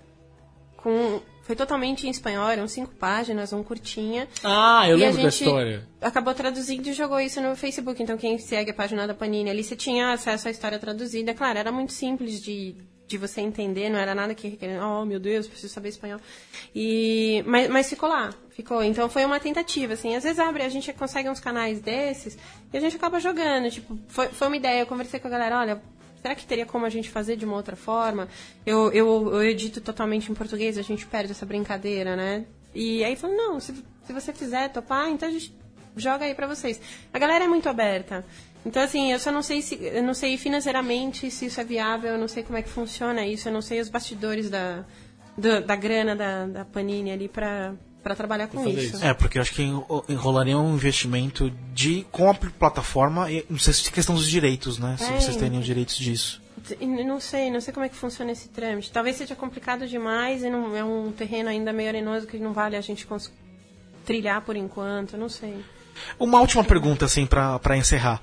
com foi totalmente em espanhol, eram cinco páginas, um curtinha. Ah, eu a lembro da história. Acabou traduzindo e jogou isso no Facebook. Então, quem segue a página da Panini ali, você tinha acesso à história traduzida. Claro, era muito simples de, de você entender, não era nada que oh meu Deus, preciso saber espanhol. E, mas, mas ficou lá, ficou. Então, foi uma tentativa, assim. Às vezes abre, a gente consegue uns canais desses e a gente acaba jogando. Tipo, foi, foi uma ideia. Eu conversei com a galera, olha, será que teria como a gente fazer de uma outra forma? Eu, eu, eu edito totalmente em português, a gente perde essa brincadeira, né? E aí falou, não, se, se você fizer topar, então a gente joga aí pra vocês. A galera é muito aberta. Então, assim, eu só não sei se. Eu não sei financeiramente se isso é viável, eu não sei como é que funciona isso, eu não sei os bastidores da, do- da grana da, da Panini ali pra, pra trabalhar com isso. isso. É, porque eu acho que enro- enrolaria um investimento de com a pl- plataforma, e não sei se é questão dos direitos, né? Se É, vocês teriam direitos disso. Não sei, não sei como é que funciona esse trâmite. Talvez seja complicado demais e não, é um terreno ainda meio arenoso que não vale a gente trilhar por enquanto, não sei. Uma última pergunta, assim, pra, pra encerrar.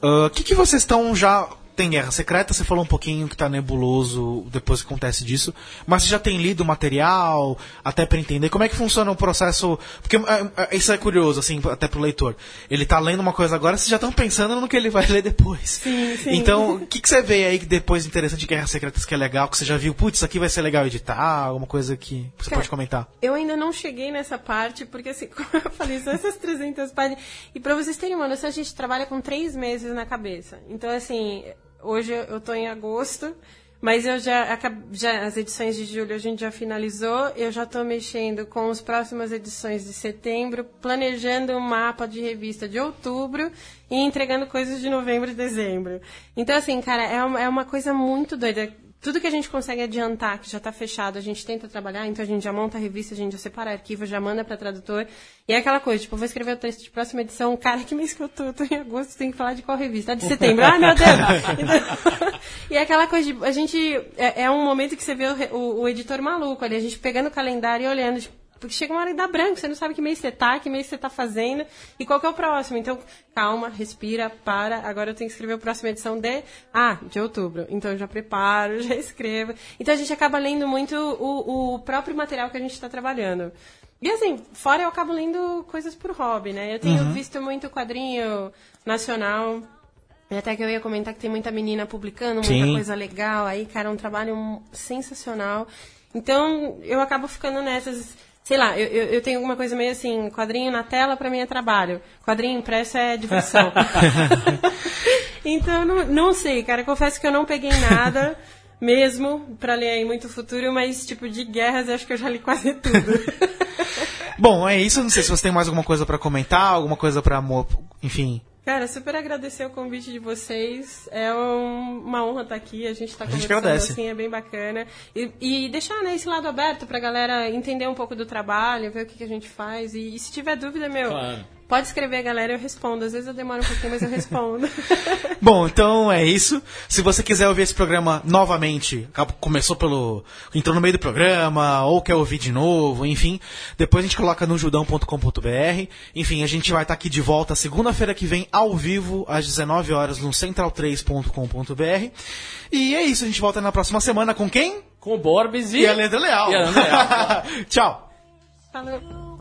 O que, que vocês estão já. Tem Guerra Secreta, você falou um pouquinho que tá nebuloso depois que acontece disso, mas você já tem lido o material, até pra entender como é que funciona o processo. Porque é, é, isso é curioso, assim, até pro leitor. Ele tá lendo uma coisa agora, vocês já estão pensando no que ele vai ler depois. Sim, sim. Então, o que, que você vê aí que depois interessante de Guerras Secretas que é legal, que você já viu, putz, isso aqui vai ser legal editar, alguma coisa que você Cara, pode comentar? Eu ainda não cheguei nessa parte, porque assim, como eu falei, são essas 300 páginas. E pra vocês terem uma noção, a gente trabalha com três meses na cabeça. Então, assim, hoje eu tô em agosto, mas eu já, já as edições de julho a gente já finalizou. Eu já tô mexendo com as próximas edições de setembro, planejando um mapa de revista de outubro e entregando coisas de novembro e dezembro. Então, assim, cara, é uma, é uma coisa muito doida tudo que a gente consegue adiantar, que já está fechado, a gente tenta trabalhar, então a gente já monta a revista, a gente já separa arquivo, já manda para tradutor. E é aquela coisa, tipo, vou escrever o texto de próxima edição, cara, que mês que eu tô? Eu tô em agosto, tem que falar de qual revista? Ah, de setembro. Ai, meu Deus! E é aquela coisa de, a gente, é, é um momento que você vê o, o, o editor maluco ali, a gente pegando o calendário e olhando, tipo, porque chega uma hora e dá branco, você não sabe que mês você tá, que mês você tá fazendo e qual que é o próximo. Então, calma, respira, para. Agora eu tenho que escrever a próxima edição de. Ah, de outubro. Então eu já preparo, já escrevo. Então a gente acaba lendo muito o, o próprio material que a gente está trabalhando. E assim, fora eu acabo lendo coisas por hobby, né? Eu tenho visto muito quadrinho nacional. E até que eu ia comentar que tem muita menina publicando, muita Sim. coisa legal aí, cara, é um trabalho sensacional. Então, eu acabo ficando nessas. Sei lá, eu, eu, eu tenho alguma coisa meio assim, quadrinho na tela pra mim é trabalho, quadrinho impresso é diversão. então, não, não sei, cara, confesso que eu não peguei nada mesmo pra ler aí muito futuro, mas tipo, de guerras eu acho que eu já li quase tudo. Bom, é isso. Não sei se você tem mais alguma coisa pra comentar, alguma coisa pra. mo- Enfim. Cara, super agradecer o convite de vocês. É um- uma honra estar aqui. A gente está conversando agradece. assim, é bem bacana. E, e deixar né, esse lado aberto pra galera entender um pouco do trabalho, ver o que, que a gente faz. E, e se tiver dúvida, meu, Claro. Pode escrever, galera, eu respondo. Às vezes eu demoro um pouquinho, mas eu respondo. Bom, então é isso. Se você quiser ouvir esse programa novamente, começou pelo. entrou no meio do programa, ou quer ouvir de novo, enfim, depois a gente coloca no judão.com.br. Enfim, a gente vai estar aqui de volta segunda-feira que vem, ao vivo, às 19 horas, no central3.com.br. E é isso, a gente volta na próxima semana com quem? Com o Borbes e... E a Leandro Leal. E a Leal. Tchau. Falou.